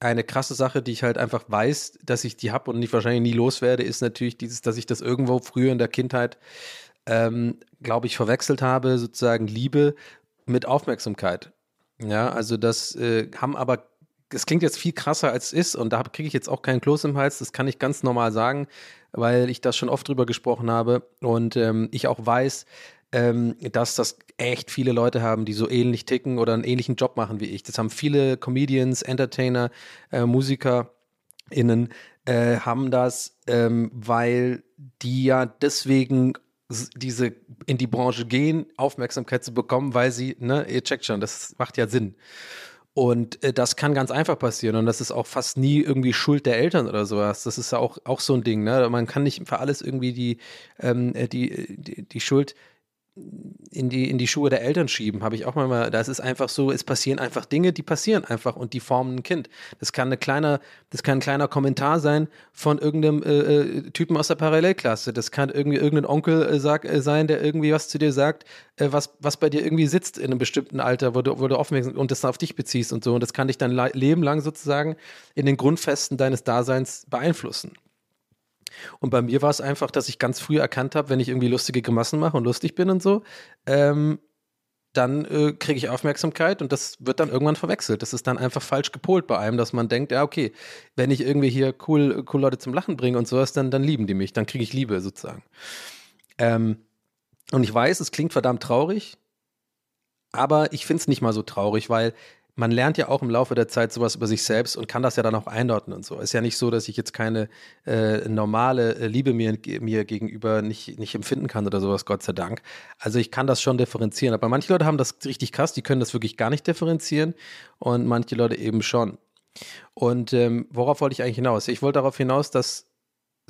eine krasse Sache, die ich halt einfach weiß, dass ich die habe und nicht wahrscheinlich nie loswerde, ist natürlich dieses, dass ich das irgendwo früher in der Kindheit, ähm, glaube ich, verwechselt habe, sozusagen Liebe mit Aufmerksamkeit. Ja, also das äh, haben aber, das klingt jetzt viel krasser als es ist und da kriege ich jetzt auch keinen Kloß im Hals, das kann ich ganz normal sagen, weil ich das schon oft drüber gesprochen habe und ähm, ich auch weiß, ähm, dass das echt viele Leute haben, die so ähnlich ticken oder einen ähnlichen Job machen wie ich. Das haben viele Comedians, Entertainer, äh, Musiker innen äh, haben das, ähm, weil die ja deswegen diese in die Branche gehen, Aufmerksamkeit zu bekommen, weil sie, ne, ihr checkt schon, das macht ja Sinn. Und äh, das kann ganz einfach passieren und das ist auch fast nie irgendwie Schuld der Eltern oder sowas. Das ist ja auch, auch so ein Ding, ne? Man kann nicht für alles irgendwie die, ähm, äh, die, die, die Schuld in die, in die Schuhe der Eltern schieben, habe ich auch mal, das ist einfach so, es passieren einfach Dinge, die passieren einfach und die formen ein Kind. Das kann eine kleiner, das kann ein kleiner Kommentar sein von irgendeinem äh, äh, Typen aus der Parallelklasse. Das kann irgendwie irgendein Onkel äh, sag, äh, sein, der irgendwie was zu dir sagt, äh, was, was bei dir irgendwie sitzt in einem bestimmten Alter, wo du, wo du aufmerksam und das auf dich beziehst und so. Und das kann dich dein Le- Leben lang sozusagen in den Grundfesten deines Daseins beeinflussen. Und bei mir war es einfach, dass ich ganz früh erkannt habe, wenn ich irgendwie lustige Grimassen mache und lustig bin und so, ähm, dann äh, kriege ich Aufmerksamkeit und das wird dann irgendwann verwechselt. Das ist dann einfach falsch gepolt bei einem, dass man denkt, ja, okay, wenn ich irgendwie hier cool, cool Leute zum Lachen bringe und sowas, dann, dann lieben die mich, dann kriege ich Liebe sozusagen. Ähm, und ich weiß, es klingt verdammt traurig, aber ich finde es nicht mal so traurig, weil man lernt ja auch im Laufe der Zeit sowas über sich selbst und kann das ja dann auch einordnen und so. Ist ja nicht so, dass ich jetzt keine äh, normale äh, Liebe mir, mir gegenüber nicht, nicht empfinden kann oder sowas, Gott sei Dank. Also ich kann das schon differenzieren. Aber manche Leute haben das richtig krass, die können das wirklich gar nicht differenzieren und manche Leute eben schon. Und ähm, worauf wollte ich eigentlich hinaus? Ich wollte darauf hinaus, dass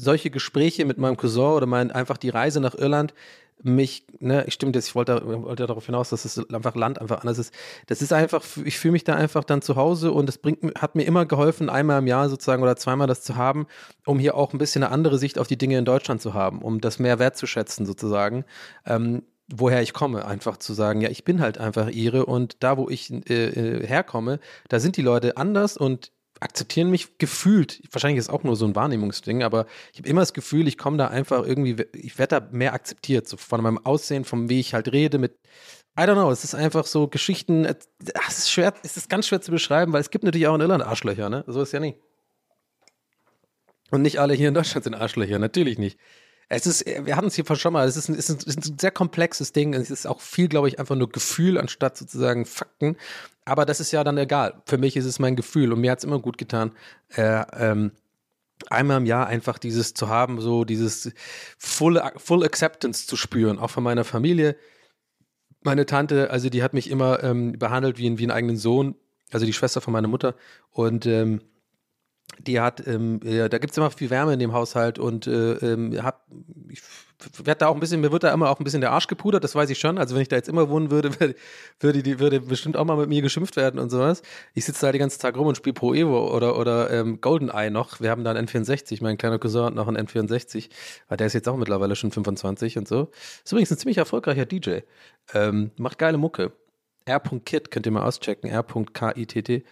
solche Gespräche mit meinem Cousin oder mein, einfach die Reise nach Irland mich, ne, ich stimmt jetzt, ich wollte, wollte darauf hinaus, dass es einfach Land einfach anders ist. Das ist einfach, ich fühle mich da einfach dann zu Hause und es bringt, hat mir immer geholfen, einmal im Jahr sozusagen oder zweimal das zu haben, um hier auch ein bisschen eine andere Sicht auf die Dinge in Deutschland zu haben, um das mehr wertzuschätzen sozusagen. Ähm, woher ich komme, einfach zu sagen, ja, ich bin halt einfach ihre und da, wo ich äh, äh, herkomme, da sind die Leute anders und akzeptieren mich gefühlt. Wahrscheinlich ist es auch nur so ein Wahrnehmungsding, aber ich habe immer das Gefühl, ich komme da einfach irgendwie, ich werde da mehr akzeptiert, so von meinem Aussehen, vom wie ich halt rede mit I don't know, es ist einfach so Geschichten, es ist schwer, es ist ganz schwer zu beschreiben, weil es gibt natürlich auch in Irland Arschlöcher, ne? So ist ja nie. Und nicht alle hier in Deutschland sind Arschlöcher, natürlich nicht. Es ist, wir hatten es hier schon mal, es ist, ein, es ist ein sehr komplexes Ding. Es ist auch viel, glaube ich, einfach nur Gefühl anstatt sozusagen Fakten. Aber das ist ja dann egal. Für mich ist es mein Gefühl und mir hat es immer gut getan, äh, ähm, einmal im Jahr einfach dieses zu haben, so dieses Full, Full Acceptance zu spüren, auch von meiner Familie. Meine Tante, also die hat mich immer ähm, behandelt wie, wie einen eigenen Sohn, also die Schwester von meiner Mutter. Und ähm, die hat, ähm, ja, da gibt es immer viel Wärme in dem Haushalt und äh, ähm, hab, ich werde da auch ein bisschen, mir wird da immer auch ein bisschen der Arsch gepudert, das weiß ich schon. Also wenn ich da jetzt immer wohnen würde, *laughs* würde, würde die würde bestimmt auch mal mit mir geschimpft werden und sowas. Ich sitze da den ganzen Tag rum und spiele Pro Evo oder, oder ähm, GoldenEye noch. Wir haben da einen N64, mein kleiner Cousin hat noch einen N64, weil der ist jetzt auch mittlerweile schon 25 und so. Ist übrigens ein ziemlich erfolgreicher DJ. Ähm, macht geile Mucke. R.Kit könnt ihr mal auschecken, R.KITT, äh,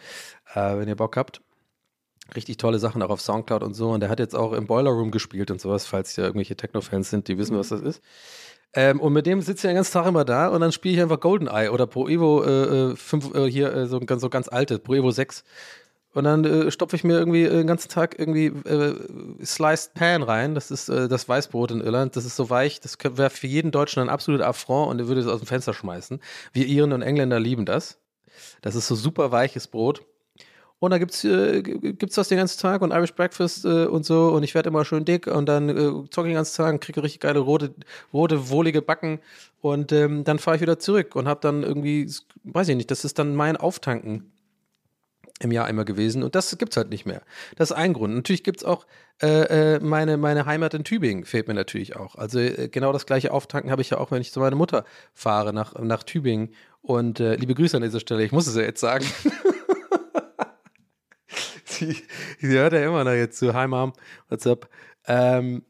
wenn ihr Bock habt richtig tolle Sachen auch auf Soundcloud und so. Und der hat jetzt auch im Boiler Room gespielt und sowas, falls ja irgendwelche Techno-Fans sind, die wissen, was das ist. Ähm, und mit dem sitze ich den ganzen Tag immer da und dann spiele ich einfach GoldenEye oder Pro Evo äh, 5, äh, hier äh, so, ganz, so ganz alte, Pro Evo 6. Und dann äh, stopfe ich mir irgendwie äh, den ganzen Tag irgendwie äh, Sliced Pan rein. Das ist äh, das Weißbrot in Irland. Das ist so weich, das wäre für jeden Deutschen ein absoluter Affront und der würde es aus dem Fenster schmeißen. Wir Iren und Engländer lieben das. Das ist so super weiches Brot. Und da gibt's, äh, das den ganzen Tag und Irish Breakfast äh, und so und ich werde immer schön dick und dann äh, zocke ich den ganzen Tag und kriege richtig geile rote, rote, wohlige Backen und ähm, dann fahre ich wieder zurück und habe dann irgendwie, weiß ich nicht, das ist dann mein Auftanken im Jahr einmal gewesen und das gibt's halt nicht mehr. Das ist ein Grund. Natürlich gibt's auch äh, äh, meine, meine Heimat in Tübingen, fehlt mir natürlich auch. Also äh, genau das gleiche Auftanken habe ich ja auch, wenn ich zu meiner Mutter fahre nach, nach Tübingen und äh, liebe Grüße an dieser Stelle, ich muss es ja jetzt sagen. *laughs* die, hört ja immer noch jetzt zu. Hi Mom, what's up? Ähm,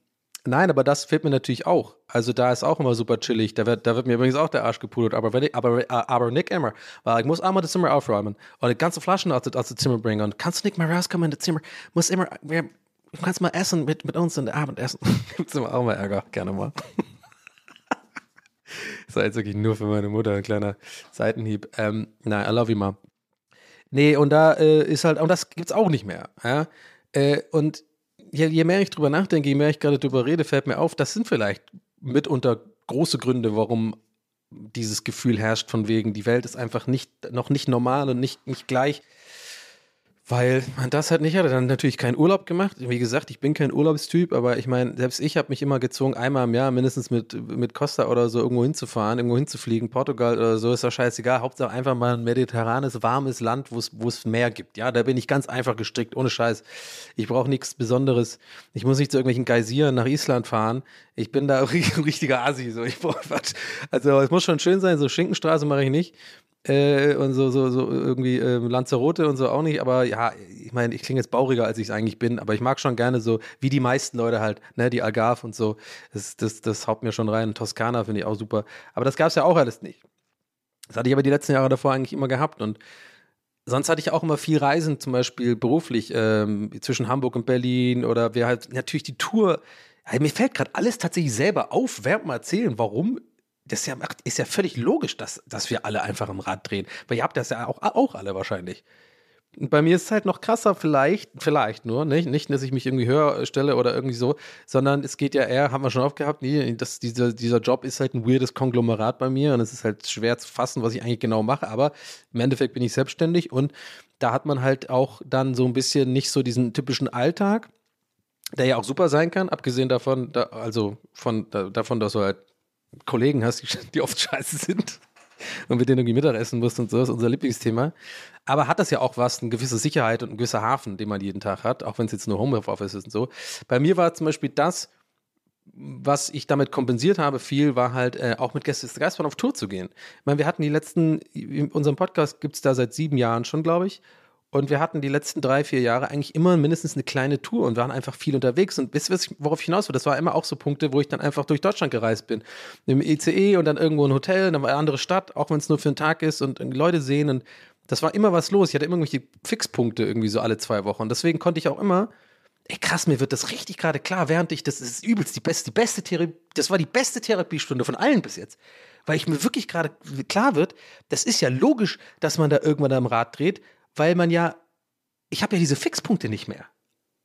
nein, aber das fehlt mir natürlich auch. Also da ist auch immer super chillig. Da wird, da wird mir übrigens auch der Arsch gepudert. Aber, wenn ich, aber, aber Nick immer, weil ich muss einmal das Zimmer aufräumen und die ganze Flaschen aus, aus dem Zimmer bringen. Und kannst du nicht mal rauskommen in das Zimmer? Muss immer, wir, du kannst mal essen mit, mit uns in der Abendessen. *laughs* Gibt's immer auch mal Ärger, gerne mal. *laughs* das war jetzt wirklich nur für meine Mutter ein kleiner Seitenhieb. Ähm, nein, I love you, Mom. Nee, und da äh, ist halt, und das gibt's auch nicht mehr. Ja? Äh, und je, je mehr ich drüber nachdenke, je mehr ich gerade drüber rede, fällt mir auf, das sind vielleicht mitunter große Gründe, warum dieses Gefühl herrscht von wegen, die Welt ist einfach nicht, noch nicht normal und nicht, nicht gleich. Weil man das halt nicht hatte. Dann natürlich keinen Urlaub gemacht. Wie gesagt, ich bin kein Urlaubstyp, aber ich meine, selbst ich habe mich immer gezwungen, einmal im Jahr mindestens mit, mit Costa oder so irgendwo hinzufahren, irgendwo hinzufliegen, Portugal oder so, ist doch scheißegal. Hauptsache einfach mal ein mediterranes, warmes Land, wo es Meer gibt. Ja, da bin ich ganz einfach gestrickt, ohne Scheiß. Ich brauche nichts Besonderes. Ich muss nicht zu irgendwelchen Geysiren nach Island fahren. Ich bin da *laughs* ein richtiger Asi. So. Ich brauch, also es muss schon schön sein, so Schinkenstraße mache ich nicht äh, und so, so, so irgendwie äh, Lanzarote und so auch nicht, aber ja, ich meine, ich klinge jetzt bauriger, als ich es eigentlich bin, aber ich mag schon gerne so, wie die meisten Leute halt, ne, die Algarve und so, das, das, das haut mir schon rein. Toskana finde ich auch super, aber das gab es ja auch alles nicht. Das hatte ich aber die letzten Jahre davor eigentlich immer gehabt und sonst hatte ich auch immer viel Reisen, zum Beispiel beruflich ähm, zwischen Hamburg und Berlin oder wir halt natürlich die Tour. Mir fällt gerade alles tatsächlich selber auf, während mal erzählen, warum das ist ja, ist ja völlig logisch, dass, dass wir alle einfach im Rad drehen. Weil ihr habt das ja auch, auch alle wahrscheinlich. Und bei mir ist es halt noch krasser, vielleicht, vielleicht nur, nicht, nicht, dass ich mich irgendwie höher stelle oder irgendwie so, sondern es geht ja eher, haben wir schon aufgehabt, nee, das, dieser, dieser Job ist halt ein weirdes Konglomerat bei mir und es ist halt schwer zu fassen, was ich eigentlich genau mache, aber im Endeffekt bin ich selbstständig und da hat man halt auch dann so ein bisschen nicht so diesen typischen Alltag, der ja auch super sein kann, abgesehen davon, da, also von, da, davon, dass du halt Kollegen hast, die, oft scheiße sind und mit denen irgendwie Mittagessen musst und so, ist unser Lieblingsthema. Aber hat das ja auch was, eine gewisse Sicherheit und ein gewisser Hafen, den man jeden Tag hat, auch wenn es jetzt nur Homeoffice ist und so. Bei mir war zum Beispiel das, was ich damit kompensiert habe, viel, war halt äh, auch mit Gäste des Geistbahn auf Tour zu gehen. Ich meine, wir hatten die letzten, in unserem Podcast gibt es da seit sieben Jahren schon, glaube ich. Und wir hatten die letzten drei, vier Jahre eigentlich immer mindestens eine kleine Tour und waren einfach viel unterwegs. Und wisst ihr, worauf ich hinaus will? Das war immer auch so Punkte, wo ich dann einfach durch Deutschland gereist bin. Im ECE und dann irgendwo ein Hotel, dann war eine andere Stadt, auch wenn es nur für einen Tag ist und Leute sehen. Und das war immer was los. Ich hatte immer irgendwelche Fixpunkte irgendwie so alle zwei Wochen. Und deswegen konnte ich auch immer, ey krass, mir wird das richtig gerade klar, während ich, das ist übelst die beste, die beste Therapie, das war die beste Therapiestunde von allen bis jetzt. Weil ich mir wirklich gerade klar wird, das ist ja logisch, dass man da irgendwann am Rad dreht, weil man ja, ich habe ja diese Fixpunkte nicht mehr.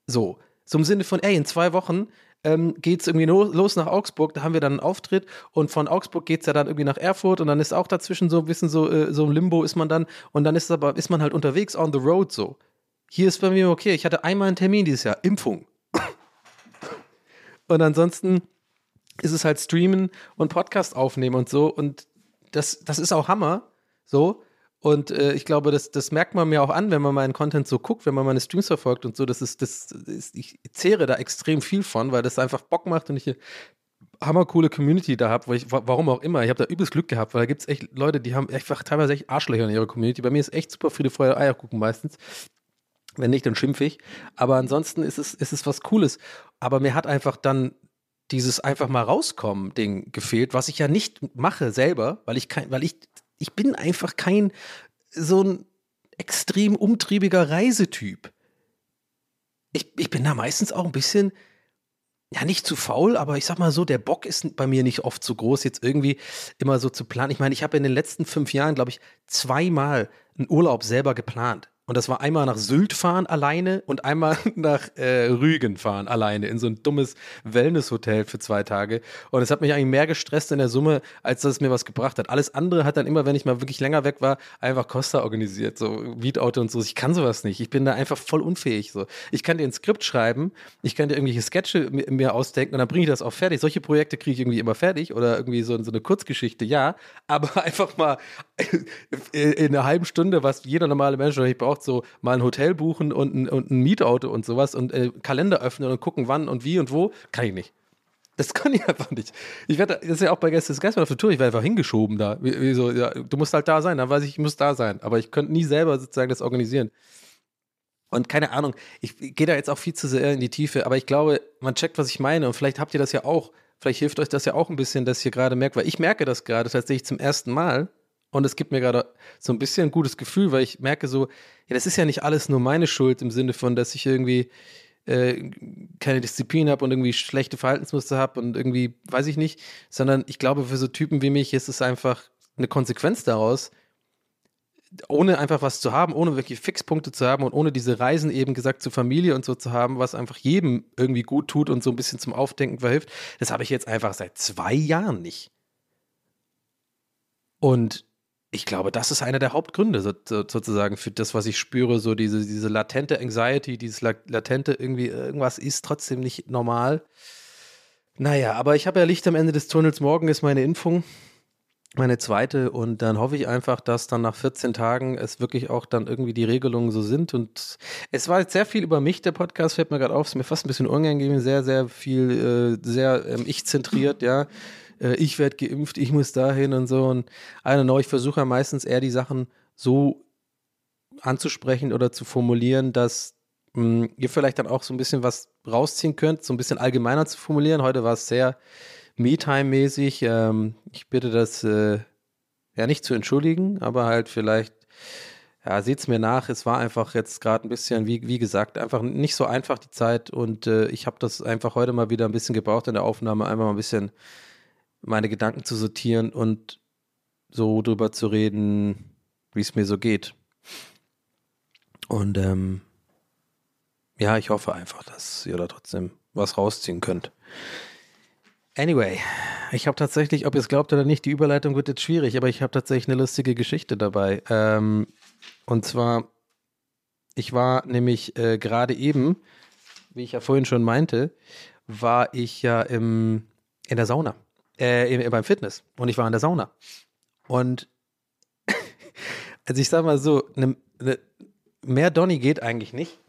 So, so im Sinne von, ey, in zwei Wochen ähm, geht es irgendwie los nach Augsburg, da haben wir dann einen Auftritt und von Augsburg geht es ja dann irgendwie nach Erfurt und dann ist auch dazwischen so ein bisschen so, äh, so ein Limbo ist man dann und dann ist aber, ist man halt unterwegs on the road so. Hier ist bei mir okay, ich hatte einmal einen Termin dieses Jahr, Impfung. und ansonsten ist es halt streamen und Podcast aufnehmen und so und das, das ist auch Hammer, so. Und äh, ich glaube, das, das merkt man mir auch an, wenn man meinen Content so guckt, wenn man meine Streams verfolgt und so. Das ist, das ist, ich zehre da extrem viel von, weil das einfach Bock macht und ich eine hammercoole Community da habe, warum auch immer. Ich habe da übelst Glück gehabt, weil da gibt es echt Leute, die haben einfach teilweise echt Arschlöcher in ihrer Community. Bei mir ist echt super viele Freude Eierkuchen meistens. Wenn nicht, dann schimpfe ich. Aber ansonsten ist es, ist es was Cooles. Aber mir hat einfach dann dieses einfach mal rauskommen Ding gefehlt, was ich ja nicht mache selber, weil ich kein, weil ich ich bin einfach kein so ein extrem umtriebiger Reisetyp. Ich, ich bin da meistens auch ein bisschen, ja, nicht zu faul, aber ich sag mal so, der Bock ist bei mir nicht oft so groß, jetzt irgendwie immer so zu planen. Ich meine, ich habe in den letzten fünf Jahren, glaube ich, zweimal einen Urlaub selber geplant. Und das war einmal nach Sylt fahren alleine und einmal *laughs* nach äh, Rügen fahren alleine in so ein dummes Wellnesshotel für zwei Tage. Und es hat mich eigentlich mehr gestresst in der Summe, als dass es mir was gebracht hat. Alles andere hat dann immer, wenn ich mal wirklich länger weg war, einfach Costa organisiert, so Mietauto und so. Ich kann sowas nicht. Ich bin da einfach voll unfähig. So. Ich kann dir ein Skript schreiben, ich kann dir irgendwelche Sketche mir ausdenken und dann bringe ich das auch fertig. Solche Projekte kriege ich irgendwie immer fertig oder irgendwie so, so eine Kurzgeschichte, ja. Aber *laughs* einfach mal *laughs* in einer halben Stunde, was jeder normale Mensch ich braucht, so mal ein Hotel buchen und ein, und ein Mietauto und sowas und äh, Kalender öffnen und gucken, wann und wie und wo, kann ich nicht. Das *laughs* kann ich einfach nicht. Ich werde, das ist ja auch bei Gäste des Geistes auf der Tour, ich werde einfach hingeschoben da. Wie, wie so, ja, du musst halt da sein, dann weiß ich, ich muss da sein. Aber ich könnte nie selber sozusagen das organisieren. Und keine Ahnung, ich gehe da jetzt auch viel zu sehr in die Tiefe, aber ich glaube, man checkt, was ich meine. Und vielleicht habt ihr das ja auch. Vielleicht hilft euch das ja auch ein bisschen, dass ihr gerade merkt, weil ich merke das gerade tatsächlich zum ersten Mal. Und es gibt mir gerade so ein bisschen ein gutes Gefühl, weil ich merke so, ja, das ist ja nicht alles nur meine Schuld im Sinne von, dass ich irgendwie äh, keine Disziplin habe und irgendwie schlechte Verhaltensmuster habe und irgendwie, weiß ich nicht, sondern ich glaube, für so Typen wie mich ist es einfach eine Konsequenz daraus, ohne einfach was zu haben, ohne wirklich Fixpunkte zu haben und ohne diese Reisen eben gesagt zur Familie und so zu haben, was einfach jedem irgendwie gut tut und so ein bisschen zum Aufdenken verhilft, das habe ich jetzt einfach seit zwei Jahren nicht. Und ich glaube, das ist einer der Hauptgründe so, so, sozusagen für das, was ich spüre, so diese, diese latente Anxiety, dieses latente irgendwie, irgendwas ist trotzdem nicht normal. Naja, aber ich habe ja Licht am Ende des Tunnels. Morgen ist meine Impfung meine zweite und dann hoffe ich einfach, dass dann nach 14 Tagen es wirklich auch dann irgendwie die Regelungen so sind und es war jetzt sehr viel über mich, der Podcast fällt mir gerade auf, ist mir fast ein bisschen unangenehm, sehr, sehr viel, äh, sehr ähm, ich-zentriert, ja, äh, ich werde geimpft, ich muss dahin und so und I don't know, ich versuche ja meistens eher die Sachen so anzusprechen oder zu formulieren, dass mh, ihr vielleicht dann auch so ein bisschen was rausziehen könnt, so ein bisschen allgemeiner zu formulieren. Heute war es sehr Me-Time-mäßig. Ähm, ich bitte das äh, ja nicht zu entschuldigen, aber halt vielleicht, ja, seht es mir nach. Es war einfach jetzt gerade ein bisschen, wie, wie gesagt, einfach nicht so einfach die Zeit und äh, ich habe das einfach heute mal wieder ein bisschen gebraucht in der Aufnahme, einfach mal ein bisschen meine Gedanken zu sortieren und so drüber zu reden, wie es mir so geht. Und ähm, ja, ich hoffe einfach, dass ihr da trotzdem was rausziehen könnt. Anyway, ich habe tatsächlich, ob ihr es glaubt oder nicht, die Überleitung wird jetzt schwierig, aber ich habe tatsächlich eine lustige Geschichte dabei. Ähm, und zwar, ich war nämlich äh, gerade eben, wie ich ja vorhin schon meinte, war ich ja im, in der Sauna, äh, im, beim Fitness und ich war in der Sauna. Und *laughs* also ich sag mal so, ne, ne, mehr Donny geht eigentlich nicht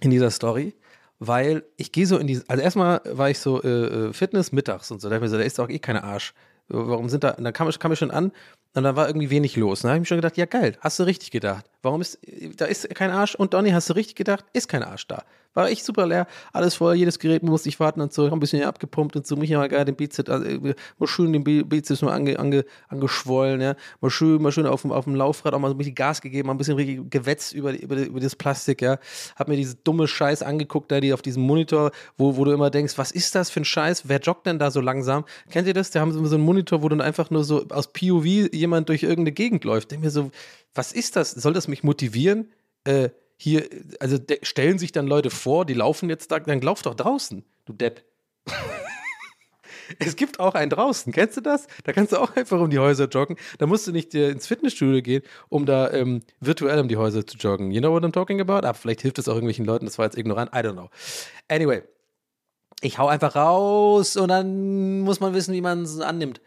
in dieser Story weil ich gehe so in die, also erstmal war ich so äh, äh Fitness mittags und so, da, so, da ist doch eh keine Arsch. Warum sind da, dann kam ich, kam ich schon an und dann war irgendwie wenig los. Dann habe ich mir schon gedacht, ja geil, hast du richtig gedacht. Warum ist, da ist kein Arsch und Donny, hast du richtig gedacht, ist kein Arsch da. War echt super leer, alles voll, jedes Gerät musste ich warten und so, ein bisschen abgepumpt und so, mich mal geil den Bizeps, also, schön den Bizeps mal ange, ange, angeschwollen, ja, mal schön, mal schön auf dem, auf dem Laufrad auch mal so ein bisschen Gas gegeben, mal ein bisschen gewetzt über, über, über das Plastik, ja, hab mir diese dumme Scheiß angeguckt, da die auf diesem Monitor, wo, wo du immer denkst, was ist das für ein Scheiß, wer joggt denn da so langsam? Kennt ihr das? Da haben sie so einen Monitor, wo dann einfach nur so aus POV jemand durch irgendeine Gegend läuft. Denk mir so, was ist das? Soll das mich motivieren? Äh, hier, also stellen sich dann Leute vor, die laufen jetzt da, dann lauf doch draußen, du Depp. *laughs* es gibt auch einen draußen, kennst du das? Da kannst du auch einfach um die Häuser joggen. Da musst du nicht äh, ins Fitnessstudio gehen, um da ähm, virtuell um die Häuser zu joggen. You know what I'm talking about? Aber ah, vielleicht hilft es auch irgendwelchen Leuten, das war jetzt ignorant, I don't know. Anyway, ich hau einfach raus und dann muss man wissen, wie man es annimmt.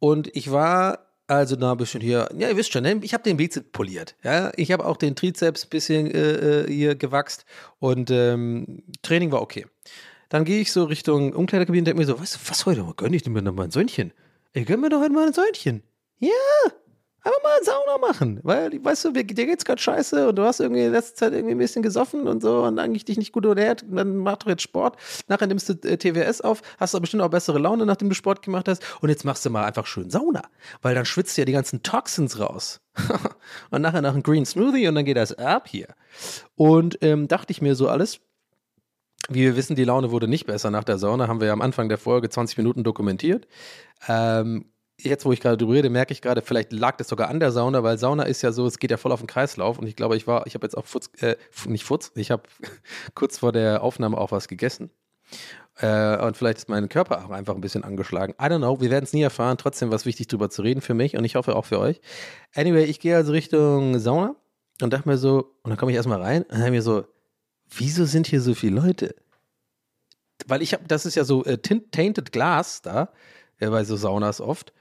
Und ich war also da ein bisschen hier, ja, ihr wisst schon, ne? ich habe den Bizeps poliert. Ja? Ich habe auch den Trizeps ein bisschen äh, äh, hier gewachst und ähm, Training war okay. Dann gehe ich so Richtung Umkleidekabine und denke mir so, weißt du, was heute? Gönn ich mir noch mal ein Söhnchen? Ich gönn mir doch heute mal ein Söhnchen. Ja, einfach mal Sauna machen. Weil, weißt du, dir geht's gerade scheiße und du hast irgendwie in letzter Zeit irgendwie ein bisschen gesoffen und so und eigentlich dich nicht gut ernährt. Dann mach doch jetzt Sport. Nachher nimmst du äh, TWS auf, hast aber bestimmt auch bessere Laune, nachdem du Sport gemacht hast. Und jetzt machst du mal einfach schön Sauna. Weil dann schwitzt du ja die ganzen Toxins raus. *laughs* und nachher nach einem Green Smoothie und dann geht das ab hier. Und ähm, dachte ich mir so alles. Wie wir wissen, die Laune wurde nicht besser nach der Sauna, haben wir ja am Anfang der Folge 20 Minuten dokumentiert. Ähm, jetzt, wo ich gerade drüber rede, merke ich gerade, vielleicht lag das sogar an der Sauna, weil Sauna ist ja so, es geht ja voll auf den Kreislauf und ich glaube, ich war, ich habe jetzt auch Futz, äh, nicht Futz, ich habe *laughs* kurz vor der Aufnahme auch was gegessen. Äh, und vielleicht ist mein Körper auch einfach ein bisschen angeschlagen. I don't know, wir werden es nie erfahren. Trotzdem war es wichtig, drüber zu reden für mich und ich hoffe auch für euch. Anyway, ich gehe also Richtung Sauna und dachte mir so, und dann komme ich erstmal rein und dann mir so, wieso sind hier so viele Leute? Weil ich habe, das ist ja so äh, tainted Glas da, äh, bei so Saunas oft.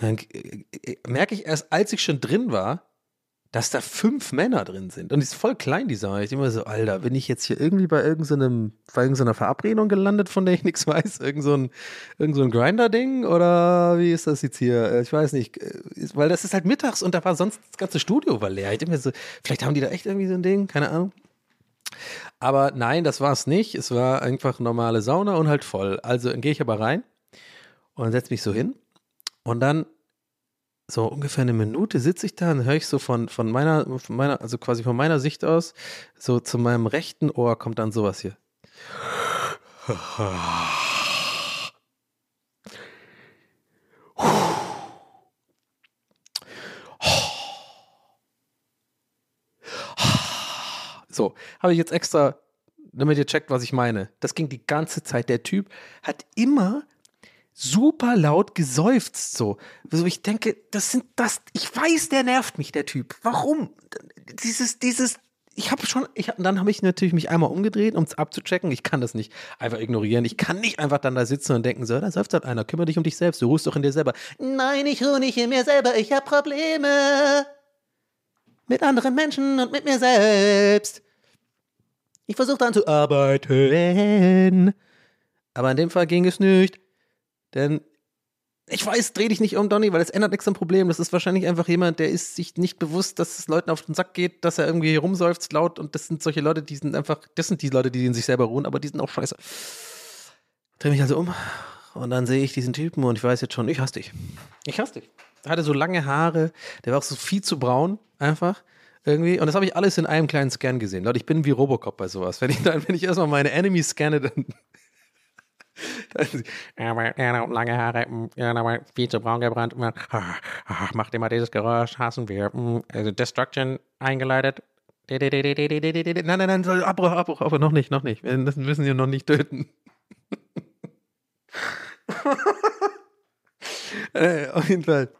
Und dann äh, äh, merke ich erst, als ich schon drin war, dass da fünf Männer drin sind. Und die ist voll klein, die Sauna. Ich immer so, Alter, bin ich jetzt hier irgendwie bei irgendeinem, bei irgendeiner Verabredung gelandet, von der ich *laughs* nichts weiß? Irgend so ein, irgend so ein Grinder-Ding? Oder wie ist das jetzt hier? Äh, Ich weiß nicht. Weil das ist halt mittags und da war sonst das ganze Studio war leer. Ich denke mir so, vielleicht haben die da echt irgendwie so ein Ding, keine Ahnung. Aber nein, das war es nicht. Es war einfach normale Sauna und halt voll. Also gehe ich aber rein und setze mich so hin. Und dann so ungefähr eine Minute sitze ich da und höre ich so von, von meiner, von meiner, also quasi von meiner Sicht aus, so zu meinem rechten Ohr kommt dann sowas hier. So, habe ich jetzt extra, damit ihr checkt, was ich meine. Das ging die ganze Zeit. Der Typ hat immer super laut geseufzt so. Also ich denke, das sind das, ich weiß, der nervt mich, der Typ. Warum? Dieses, dieses, ich habe schon, ich, hab- dann habe ich natürlich mich einmal umgedreht, um es abzuchecken. Ich kann das nicht einfach ignorieren. Ich kann nicht einfach dann da sitzen und denken, so, da seufzt halt einer, kümmere dich um dich selbst, du ruhst doch in dir selber. Nein, ich ruhe nicht in mir selber, ich habe Probleme. Mit anderen Menschen und mit mir selbst. Ich versuche dann zu arbeiten. Aber in dem Fall ging es nicht. Denn ich weiß, dreh dich nicht um, Donny, weil das ändert nichts am Problem. Das ist wahrscheinlich einfach jemand, der ist sich nicht bewusst, dass es Leuten auf den Sack geht, dass er irgendwie rumseufzt laut und das sind solche Leute, die sind einfach, das sind die Leute, die in sich selber ruhen, aber die sind auch scheiße. Dreh mich also um und dann sehe ich diesen Typen und ich weiß jetzt schon, ich hasse dich. Ich hasse dich. Er hatte so lange Haare, der war auch so viel zu braun, einfach. Irgendwie. Und das habe ich alles in einem kleinen Scan gesehen. Leute, ich bin wie Robocop bei sowas. Wenn ich dann, wenn ich erstmal meine Enemies scanne, dann *laughs* lange Haare, mm, viel zu braun gebrannt. ah, ah, Macht immer dieses Geräusch, hassen wir. mm, Also Destruction eingeleitet. Nein, nein, nein, Abbruch, Abbruch, aber noch nicht, noch nicht. Wir müssen ihn noch nicht töten. *laughs* äh, auf jeden Fall.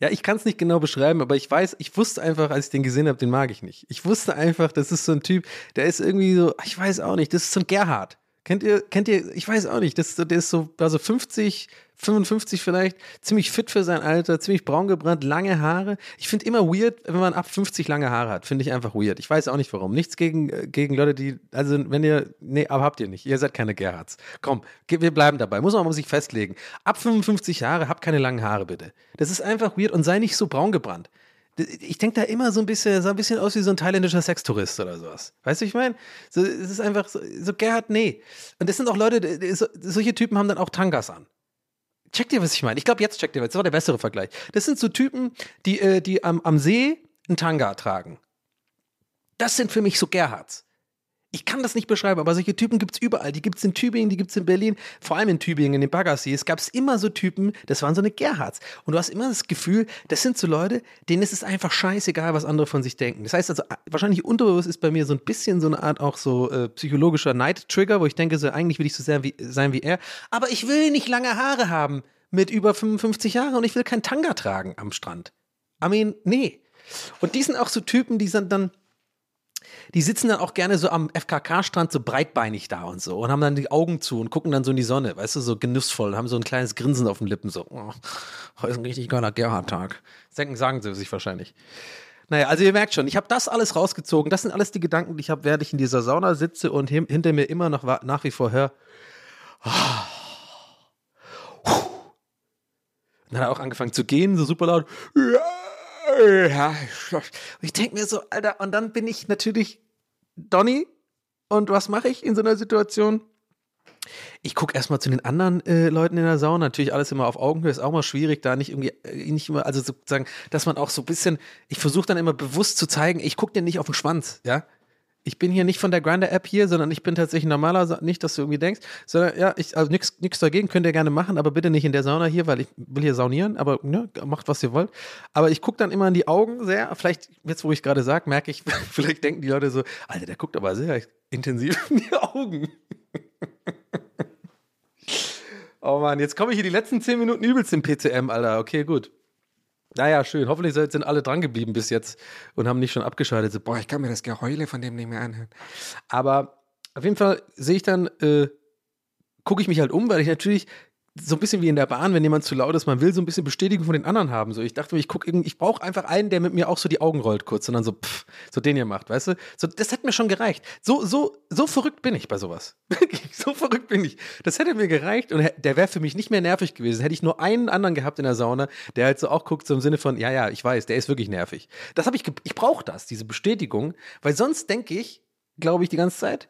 Ja, ich kann es nicht genau beschreiben, aber ich weiß, ich wusste einfach, als ich den gesehen habe, den mag ich nicht. Ich wusste einfach, das ist so ein Typ, der ist irgendwie so, ich weiß auch nicht, das ist so ein Gerhard. Kennt ihr, kennt ihr, ich weiß auch nicht, das, der ist so, war so 50, 55 vielleicht, ziemlich fit für sein Alter, ziemlich braun gebrannt, lange Haare. Ich finde immer weird, wenn man ab 50 lange Haare hat, finde ich einfach weird. Ich weiß auch nicht warum. Nichts gegen, äh, gegen Leute, die, also wenn ihr, nee, aber habt ihr nicht. Ihr seid keine Gerhards. Komm, wir bleiben dabei. Muss man mal sich festlegen. Ab 55 Jahre, habt keine langen Haare bitte. Das ist einfach weird und sei nicht so braun gebrannt. Ich denke da immer so ein bisschen, sah ein bisschen aus wie so ein thailändischer Sextourist oder sowas. Weißt du, ich meine? So, es ist einfach so, so Gerhard, nee. Und das sind auch Leute, so, solche Typen haben dann auch Tangas an. Checkt ihr, was ich meine? Ich glaube, jetzt checkt ihr, das war der bessere Vergleich. Das sind so Typen, die, äh, die am, am See einen Tanga tragen. Das sind für mich so Gerhards. Ich kann das nicht beschreiben, aber solche Typen gibt es überall. Die gibt es in Tübingen, die gibt es in Berlin, vor allem in Tübingen, in den Baggersee. Es gab immer so Typen, das waren so eine Gerhards. Und du hast immer das Gefühl, das sind so Leute, denen ist es einfach scheißegal, was andere von sich denken. Das heißt also, wahrscheinlich unterbewusst ist bei mir so ein bisschen so eine Art auch so äh, psychologischer Neid-Trigger, wo ich denke, so eigentlich will ich so sehr wie, sein wie er. Aber ich will nicht lange Haare haben mit über 55 Jahren und ich will kein Tanga tragen am Strand. I mean, nee. Und die sind auch so Typen, die sind dann, die sitzen dann auch gerne so am FKK-Strand so breitbeinig da und so und haben dann die Augen zu und gucken dann so in die Sonne, weißt du, so genussvoll, haben so ein kleines Grinsen auf den Lippen, so, oh, heute ist ein richtig geiler Gerhard-Tag. Denken, sagen sie sich wahrscheinlich. Naja, also ihr merkt schon, ich habe das alles rausgezogen. Das sind alles die Gedanken, die ich habe, während ich in dieser Sauna sitze und hin, hinter mir immer noch nach wie vor höre. Und dann hat er auch angefangen zu gehen, so super laut. Und ich denke mir so, Alter, und dann bin ich natürlich Donny. Und was mache ich in so einer Situation? Ich gucke erstmal zu den anderen äh, Leuten in der Sauna. Natürlich alles immer auf Augenhöhe. Ist auch mal schwierig, da nicht irgendwie, äh, nicht immer, also sozusagen, dass man auch so ein bisschen, ich versuche dann immer bewusst zu zeigen, ich gucke dir nicht auf den Schwanz, ja. Ich bin hier nicht von der Grinder-App hier, sondern ich bin tatsächlich normaler, nicht, dass du irgendwie denkst, sondern ja, ich, also nichts dagegen, könnt ihr gerne machen, aber bitte nicht in der Sauna hier, weil ich will hier saunieren, aber ne, macht, was ihr wollt. Aber ich gucke dann immer in die Augen sehr, vielleicht, jetzt wo ich gerade sage, merke ich, *laughs* vielleicht denken die Leute so, Alter, der guckt aber sehr intensiv in die Augen. *laughs* oh Mann, jetzt komme ich hier die letzten zehn Minuten übelst im PCM, Alter. Okay, gut. Naja, schön. Hoffentlich sind alle dran geblieben bis jetzt und haben nicht schon abgeschaltet. So, boah, ich kann mir das Geheule von dem nicht mehr anhören. Aber auf jeden Fall sehe ich dann, äh, gucke ich mich halt um, weil ich natürlich so ein bisschen wie in der Bahn, wenn jemand zu laut ist, man will so ein bisschen Bestätigung von den anderen haben. So, ich dachte mir, ich gucke ich brauche einfach einen, der mit mir auch so die Augen rollt kurz und dann so, pff, so den ihr macht, weißt du? So, das hat mir schon gereicht. So, so, so verrückt bin ich bei sowas. *laughs* So verrückt bin ich. Das hätte mir gereicht und der wäre für mich nicht mehr nervig gewesen. Hätte ich nur einen anderen gehabt in der Sauna, der halt so auch guckt, so im Sinne von, ja, ja, ich weiß, der ist wirklich nervig. Das habe ich, ich brauche das, diese Bestätigung, weil sonst denke ich, glaube ich, die ganze Zeit,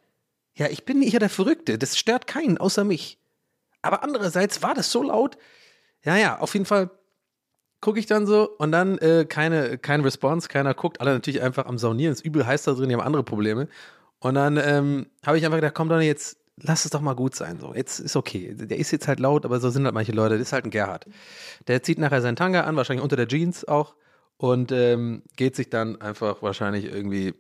ja, ich bin hier der Verrückte. Das stört keinen außer mich. Aber andererseits war das so laut. Ja, ja, auf jeden Fall gucke ich dann so und dann äh, keine, kein Response, keiner guckt. Alle natürlich einfach am Saunieren. Ist übel heiß da drin, die haben andere Probleme. Und dann ähm, habe ich einfach gedacht, komm doch jetzt, lass es doch mal gut sein. So, jetzt ist okay. Der ist jetzt halt laut, aber so sind halt manche Leute. Das ist halt ein Gerhard. Der zieht nachher seinen Tanga an, wahrscheinlich unter der Jeans auch. Und ähm, geht sich dann einfach wahrscheinlich irgendwie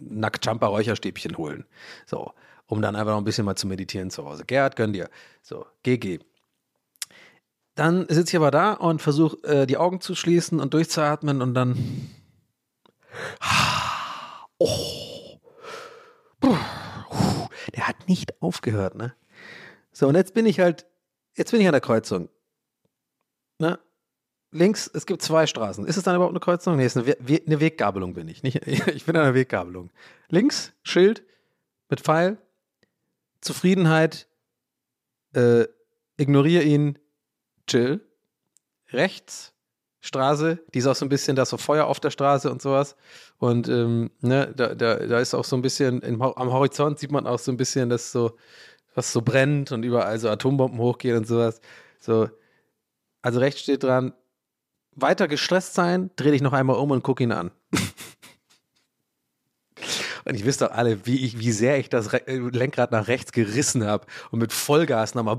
Nackt-Jumper Räucherstäbchen holen. So, um dann einfach noch ein bisschen mal zu meditieren zu Hause. Gerhard, gönn dir. So, GG. Dann sitze ich aber da und versuche äh, die Augen zu schließen und durchzuatmen und dann. *sighs* Oh. Der hat nicht aufgehört, ne? So, und jetzt bin ich halt, jetzt bin ich an der Kreuzung. Ne? Links, es gibt zwei Straßen. Ist es dann überhaupt eine Kreuzung? Nee, es ist eine, We eine Weggabelung bin ich. Nicht, *laughs* ich bin an einer Weggabelung. Links, Schild mit Pfeil, Zufriedenheit, äh, ignoriere ihn, chill. Rechts, Straße, die ist auch so ein bisschen, da ist so Feuer auf der Straße und sowas. Und ähm, ne, da, da, da ist auch so ein bisschen, im, am Horizont sieht man auch so ein bisschen, dass so, was so brennt und überall so Atombomben hochgehen und sowas. So, also rechts steht dran, weiter gestresst sein, dreh dich noch einmal um und guck ihn an. *laughs* Und ich wisst doch alle, wie, ich, wie sehr ich das Re äh, Lenkrad nach rechts gerissen habe und mit Vollgas nochmal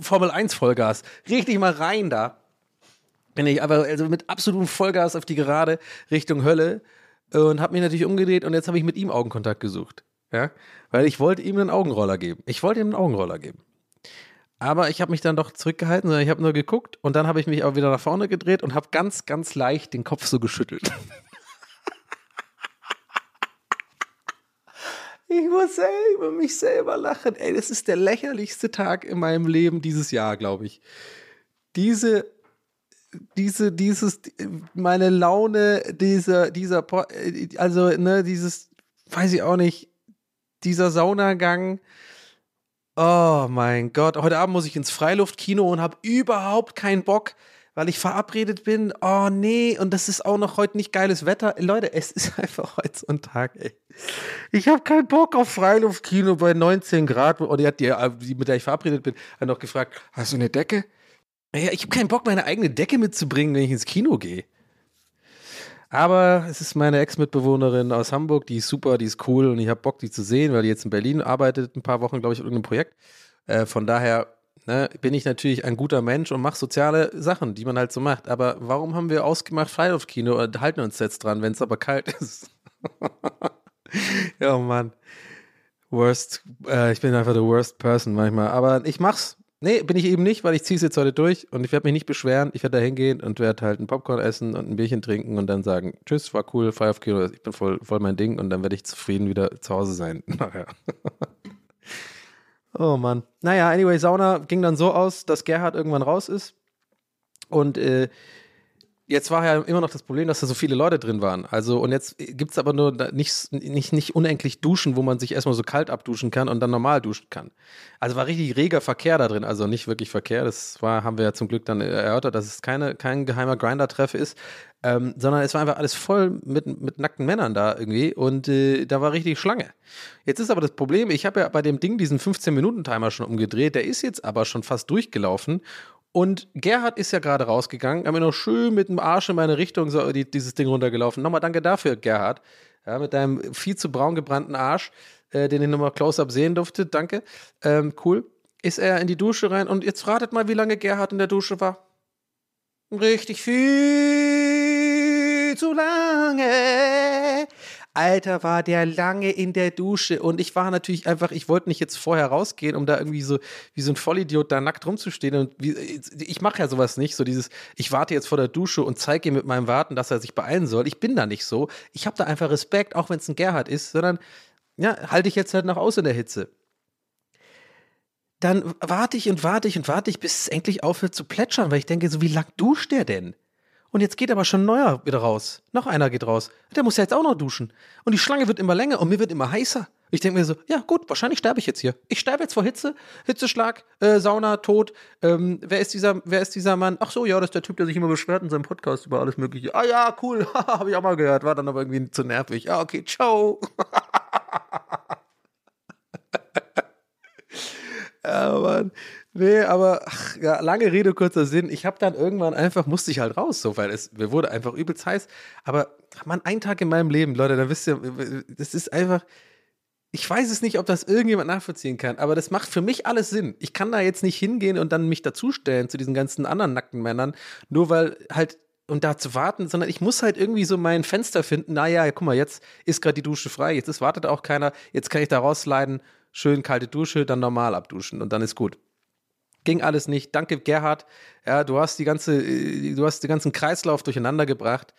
Formel 1 Vollgas, richtig mal rein da. Bin ich aber also mit absolutem Vollgas auf die Gerade Richtung Hölle und habe mich natürlich umgedreht und jetzt habe ich mit ihm Augenkontakt gesucht. Ja? Weil ich wollte ihm einen Augenroller geben. Ich wollte ihm einen Augenroller geben. Aber ich habe mich dann doch zurückgehalten, sondern ich habe nur geguckt und dann habe ich mich auch wieder nach vorne gedreht und habe ganz, ganz leicht den Kopf so geschüttelt. Ich muss selber mich selber lachen. Ey, das ist der lächerlichste Tag in meinem Leben dieses Jahr, glaube ich. Diese, diese, dieses, meine Laune, dieser, dieser, also, ne, dieses, weiß ich auch nicht, dieser Saunagang. Oh mein Gott, heute Abend muss ich ins Freiluftkino und habe überhaupt keinen Bock, weil ich verabredet bin. Oh nee, und das ist auch noch heute nicht geiles Wetter. Leute, es ist *laughs* einfach heute so ein Tag, ey. Ich habe keinen Bock auf Freiluftkino bei 19 Grad. Und die hat die, die, mit der ich verabredet bin, hat noch gefragt, hast du eine Decke? Ja, ich habe keinen Bock, meine eigene Decke mitzubringen, wenn ich ins Kino gehe. Aber es ist meine Ex-Mitbewohnerin aus Hamburg, die ist super, die ist cool und ich habe Bock, die zu sehen, weil die jetzt in Berlin arbeitet, ein paar Wochen, glaube ich, an irgendeinem Projekt. Äh, von daher ne, bin ich natürlich ein guter Mensch und mache soziale Sachen, die man halt so macht. Aber warum haben wir ausgemacht Freiluftkino und halten uns jetzt dran, wenn es aber kalt *laughs* ist? ja, Mann. Worst, äh, ich bin einfach the worst person manchmal. Aber ich mach's. Nee, bin ich eben nicht, weil ich ziehe es jetzt heute durch und ich werde mich nicht beschweren. Ich werde da hingehen und werde halt ein Popcorn essen und ein Bierchen trinken und dann sagen, tschüss, war cool, Fire of Kino, ich bin voll, voll mein Ding und dann werde ich zufrieden wieder zu Hause sein. *laughs* Nachher. Oh Mann. Naja, anyway, Sauna ging dann so aus, dass Gerhard irgendwann raus ist und äh, Jetzt war ja immer noch das Problem, dass da so viele Leute drin waren. Also, und jetzt gibt es aber nur nicht, nicht, nicht unendlich Duschen, wo man sich erstmal so kalt abduschen kann und dann normal duschen kann. Also war richtig reger Verkehr da drin, also nicht wirklich Verkehr. Das war, haben wir ja zum Glück dann erörtert, dass es keine, kein geheimer Grinder-Treff ist, ähm, sondern es war einfach alles voll mit, mit nackten Männern da irgendwie und äh, da war richtig Schlange. Jetzt ist aber das Problem, ich habe ja bei dem Ding diesen 15-Minuten-Timer schon umgedreht, der ist jetzt aber schon fast durchgelaufen und Gerhard ist ja gerade rausgegangen, haben wir noch schön mit dem Arsch in meine Richtung so die, dieses Ding runtergelaufen. Nochmal danke dafür, Gerhard. Ja, mit deinem viel zu braun gebrannten Arsch, äh, den ich nochmal close-up sehen durfte. Danke. Ähm, cool. Ist er in die Dusche rein und jetzt ratet mal, wie lange Gerhard in der Dusche war. Richtig viel zu lange. Alter, war der lange in der Dusche und ich war natürlich einfach, ich wollte nicht jetzt vorher rausgehen, um da irgendwie so wie so ein Vollidiot da nackt rumzustehen und wie, ich mache ja sowas nicht, so dieses, ich warte jetzt vor der Dusche und zeige ihm mit meinem Warten, dass er sich beeilen soll. Ich bin da nicht so. Ich habe da einfach Respekt, auch wenn es ein Gerhard ist, sondern ja, halte ich jetzt halt noch aus in der Hitze. dann warte ich und warte ich und warte ich, bis es endlich aufhört zu plätschern, weil ich denke, so wie lang duscht der denn? Und jetzt geht aber schon ein neuer wieder raus. Noch einer geht raus. Der muss ja jetzt auch noch duschen. Und die Schlange wird immer länger und mir wird immer heißer. Ich denke mir so, ja gut, wahrscheinlich sterbe ich jetzt hier. Ich sterbe jetzt vor Hitze, Hitzeschlag, äh, Sauna, Tod. Ähm, wer ist dieser, wer ist dieser Mann? Ach so, ja, das ist der Typ, der sich immer beschwert in seinem Podcast über alles Mögliche. Ah ja, cool, *laughs* habe ich auch mal gehört. War dann aber irgendwie zu nervig. Ja, okay, ciao. *laughs* ja, Mann. Nee, aber ach, ja, lange Rede, kurzer Sinn. Ich habe dann irgendwann einfach, musste ich halt raus, so, weil es mir wurde einfach übelst heiß. Aber man, ein Tag in meinem Leben, Leute, da wisst ihr, das ist einfach, ich weiß es nicht, ob das irgendjemand nachvollziehen kann, aber das macht für mich alles Sinn. Ich kann da jetzt nicht hingehen und dann mich dazustellen zu diesen ganzen anderen nackten Männern, nur weil halt und da zu warten, sondern ich muss halt irgendwie so mein Fenster finden. Naja, guck mal, jetzt ist gerade die Dusche frei, jetzt ist, wartet auch keiner, jetzt kann ich da rausleiden, schön kalte Dusche, dann normal abduschen und dann ist gut. Ging alles nicht. Danke, Gerhard. Ja, du hast die ganze, äh, du hast den ganzen Kreislauf durcheinander gebracht.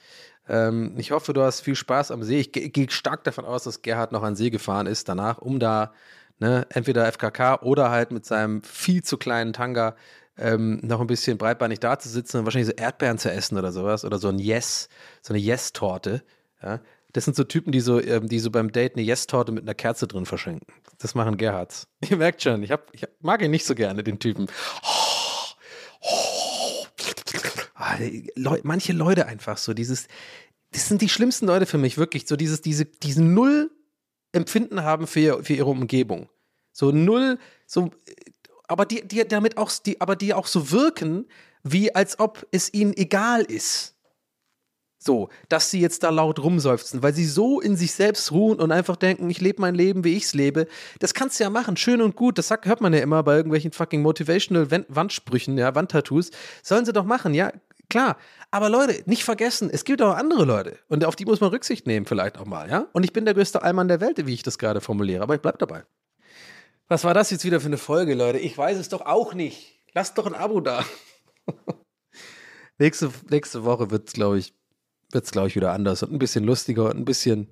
Ähm, ich hoffe, du hast viel Spaß am See. Ich gehe stark davon aus, dass Gerhard noch an See gefahren ist danach, um da ne, entweder FKK oder halt mit seinem viel zu kleinen Tanga ähm, noch ein bisschen breitbeinig da zu sitzen und wahrscheinlich so Erdbeeren zu essen oder sowas oder so ein Yes, so eine Yes-Torte. Ja. Das sind so Typen, die so, ähm, die so beim Date eine Yes-Torte mit einer Kerze drin verschenken. Das machen Gerhards. *laughs* Ihr merkt schon, ich, hab, ich mag ihn nicht so gerne, den Typen. Ah, Leu manche Leute einfach so, dieses, das sind die schlimmsten Leute für mich, wirklich, so dieses, diese, diesen Null Empfinden haben für, für ihre Umgebung. So null, so, aber die, die damit auch, die, aber die auch so wirken, wie als ob es ihnen egal ist. So, dass sie jetzt da laut rumseufzen, weil sie so in sich selbst ruhen und einfach denken, ich lebe mein Leben, wie ich es lebe. Das kannst du ja machen, schön und gut. Das hört man ja immer bei irgendwelchen fucking motivational Wandsprüchen, ja, Wandtattoos. Sollen sie doch machen, ja, klar. Aber Leute, nicht vergessen, es gibt auch andere Leute und auf die muss man Rücksicht nehmen vielleicht auch mal, ja. Und ich bin der größte Allmann der Welt, wie ich das gerade formuliere, aber ich bleib dabei. Was war das jetzt wieder für eine Folge, Leute? Ich weiß es doch auch nicht. Lasst doch ein Abo da. *laughs* nächste, nächste Woche wird es, glaube ich, wird es, glaube ich, wieder anders und ein bisschen lustiger und ein bisschen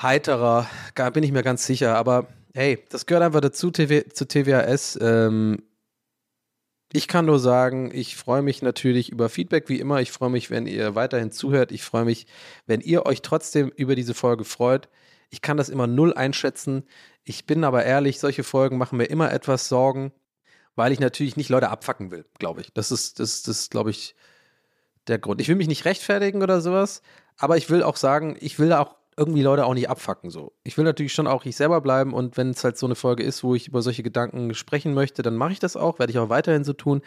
heiterer. Da bin ich mir ganz sicher. Aber hey, das gehört einfach dazu TV, zu TWAS. Ähm, ich kann nur sagen, ich freue mich natürlich über Feedback wie immer. Ich freue mich, wenn ihr weiterhin zuhört. Ich freue mich, wenn ihr euch trotzdem über diese Folge freut. Ich kann das immer null einschätzen. Ich bin aber ehrlich, solche Folgen machen mir immer etwas Sorgen, weil ich natürlich nicht Leute abfacken will, glaube ich. Das ist, das, das glaube ich, der Grund. Ich will mich nicht rechtfertigen oder sowas, aber ich will auch sagen, ich will auch irgendwie Leute auch nicht abfacken so. Ich will natürlich schon auch ich selber bleiben und wenn es halt so eine Folge ist, wo ich über solche Gedanken sprechen möchte, dann mache ich das auch, werde ich auch weiterhin so tun.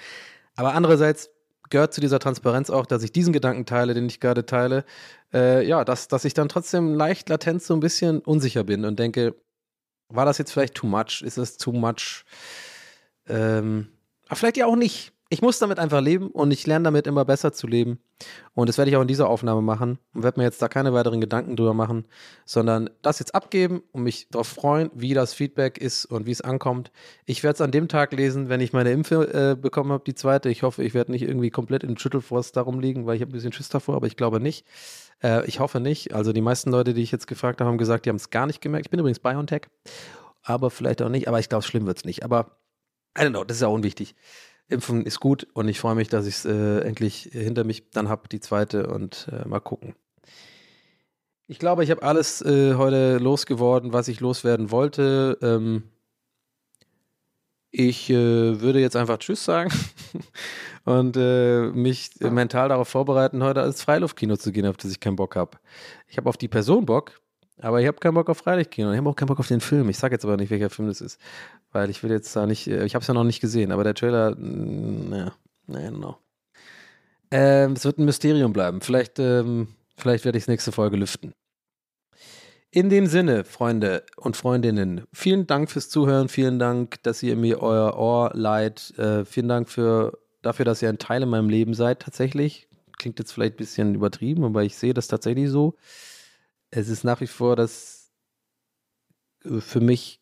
Aber andererseits gehört zu dieser Transparenz auch, dass ich diesen Gedanken teile, den ich gerade teile, äh, ja, dass, dass ich dann trotzdem leicht latent so ein bisschen unsicher bin und denke, war das jetzt vielleicht too much? Ist es too much? Ähm, aber vielleicht ja auch nicht ich muss damit einfach leben und ich lerne damit immer besser zu leben. Und das werde ich auch in dieser Aufnahme machen und werde mir jetzt da keine weiteren Gedanken drüber machen, sondern das jetzt abgeben und mich darauf freuen, wie das Feedback ist und wie es ankommt. Ich werde es an dem Tag lesen, wenn ich meine Impfe äh, bekommen habe, die zweite. Ich hoffe, ich werde nicht irgendwie komplett in Schüttelfrost darum liegen, weil ich habe ein bisschen Schiss davor, aber ich glaube nicht. Äh, ich hoffe nicht. Also die meisten Leute, die ich jetzt gefragt habe, haben gesagt, die haben es gar nicht gemerkt. Ich bin übrigens BioNTech, aber vielleicht auch nicht. Aber ich glaube, schlimm wird es nicht. Aber I don't know, das ist ja unwichtig. Impfen ist gut und ich freue mich, dass ich es äh, endlich hinter mich dann habe, die zweite und äh, mal gucken. Ich glaube, ich habe alles äh, heute losgeworden, was ich loswerden wollte. Ähm, ich äh, würde jetzt einfach Tschüss sagen *laughs* und äh, mich mental darauf vorbereiten, heute als Freiluftkino zu gehen, auf das ich keinen Bock habe. Ich habe auf die Person Bock, aber ich habe keinen Bock auf Freilichtkino. Ich habe auch keinen Bock auf den Film. Ich sage jetzt aber nicht, welcher Film das ist. Weil ich will jetzt da nicht, äh, ich habe es ja noch nicht gesehen, aber der Trailer, naja, naja, genau. Ähm, es wird ein Mysterium bleiben. Vielleicht, ähm, vielleicht werde ich es nächste Folge lüften. In dem Sinne, Freunde und Freundinnen, vielen Dank fürs Zuhören, vielen Dank, dass ihr mir euer Ohr leiht, äh, vielen Dank für, dafür, dass ihr ein Teil in meinem Leben seid, tatsächlich. Klingt jetzt vielleicht ein bisschen übertrieben, aber ich sehe das tatsächlich so es ist nach wie vor das äh, für mich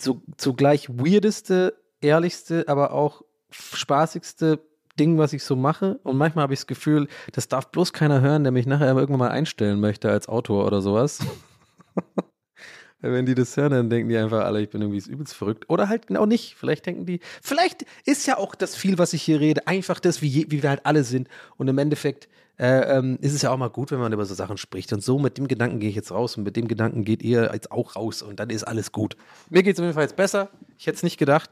so, zugleich weirdeste, ehrlichste, aber auch spaßigste Ding, was ich so mache. Und manchmal habe ich das Gefühl, das darf bloß keiner hören, der mich nachher irgendwann mal einstellen möchte als Autor oder sowas. *laughs* Wenn die das hören, dann denken die einfach alle, ich bin irgendwie übelst verrückt. Oder halt genau nicht. Vielleicht denken die, vielleicht ist ja auch das viel, was ich hier rede, einfach das, wie, je, wie wir halt alle sind. Und im Endeffekt äh, ähm, ist es ja auch mal gut, wenn man über so Sachen spricht. Und so mit dem Gedanken gehe ich jetzt raus und mit dem Gedanken geht ihr jetzt auch raus und dann ist alles gut. Mir geht es auf jeden Fall jetzt besser. Ich hätte es nicht gedacht.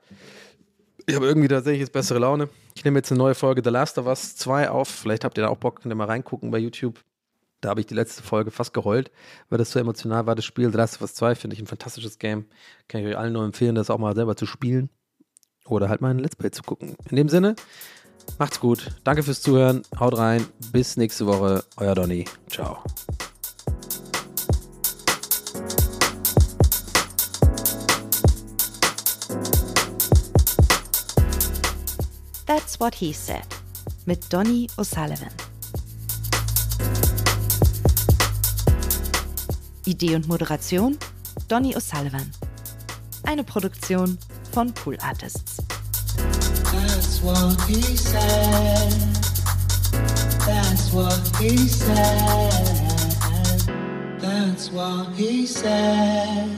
Ich habe irgendwie tatsächlich jetzt bessere Laune. Ich nehme jetzt eine neue Folge The Last of Us 2 auf. Vielleicht habt ihr da auch Bock, könnt ihr mal reingucken bei YouTube. Da habe ich die letzte Folge fast geheult, weil das so emotional war, das Spiel. The Last of Us 2 finde ich ein fantastisches Game. Kann ich euch allen nur empfehlen, das auch mal selber zu spielen. Oder halt mal ein Let's Play zu gucken. In dem Sinne, macht's gut. Danke fürs Zuhören. Haut rein. Bis nächste Woche. Euer Donny. Ciao. That's What He Said mit Donny O'Sullivan. Idee und Moderation Donny O'Sullivan. Eine Produktion von Pool Artists. What he said. That's what he said. That's what he said.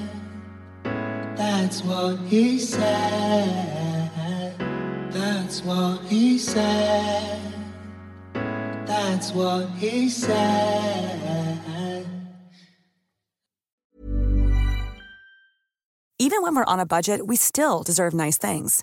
That's what he said. That's what he said. That's what he said. Even when we're on a budget, we still deserve nice things.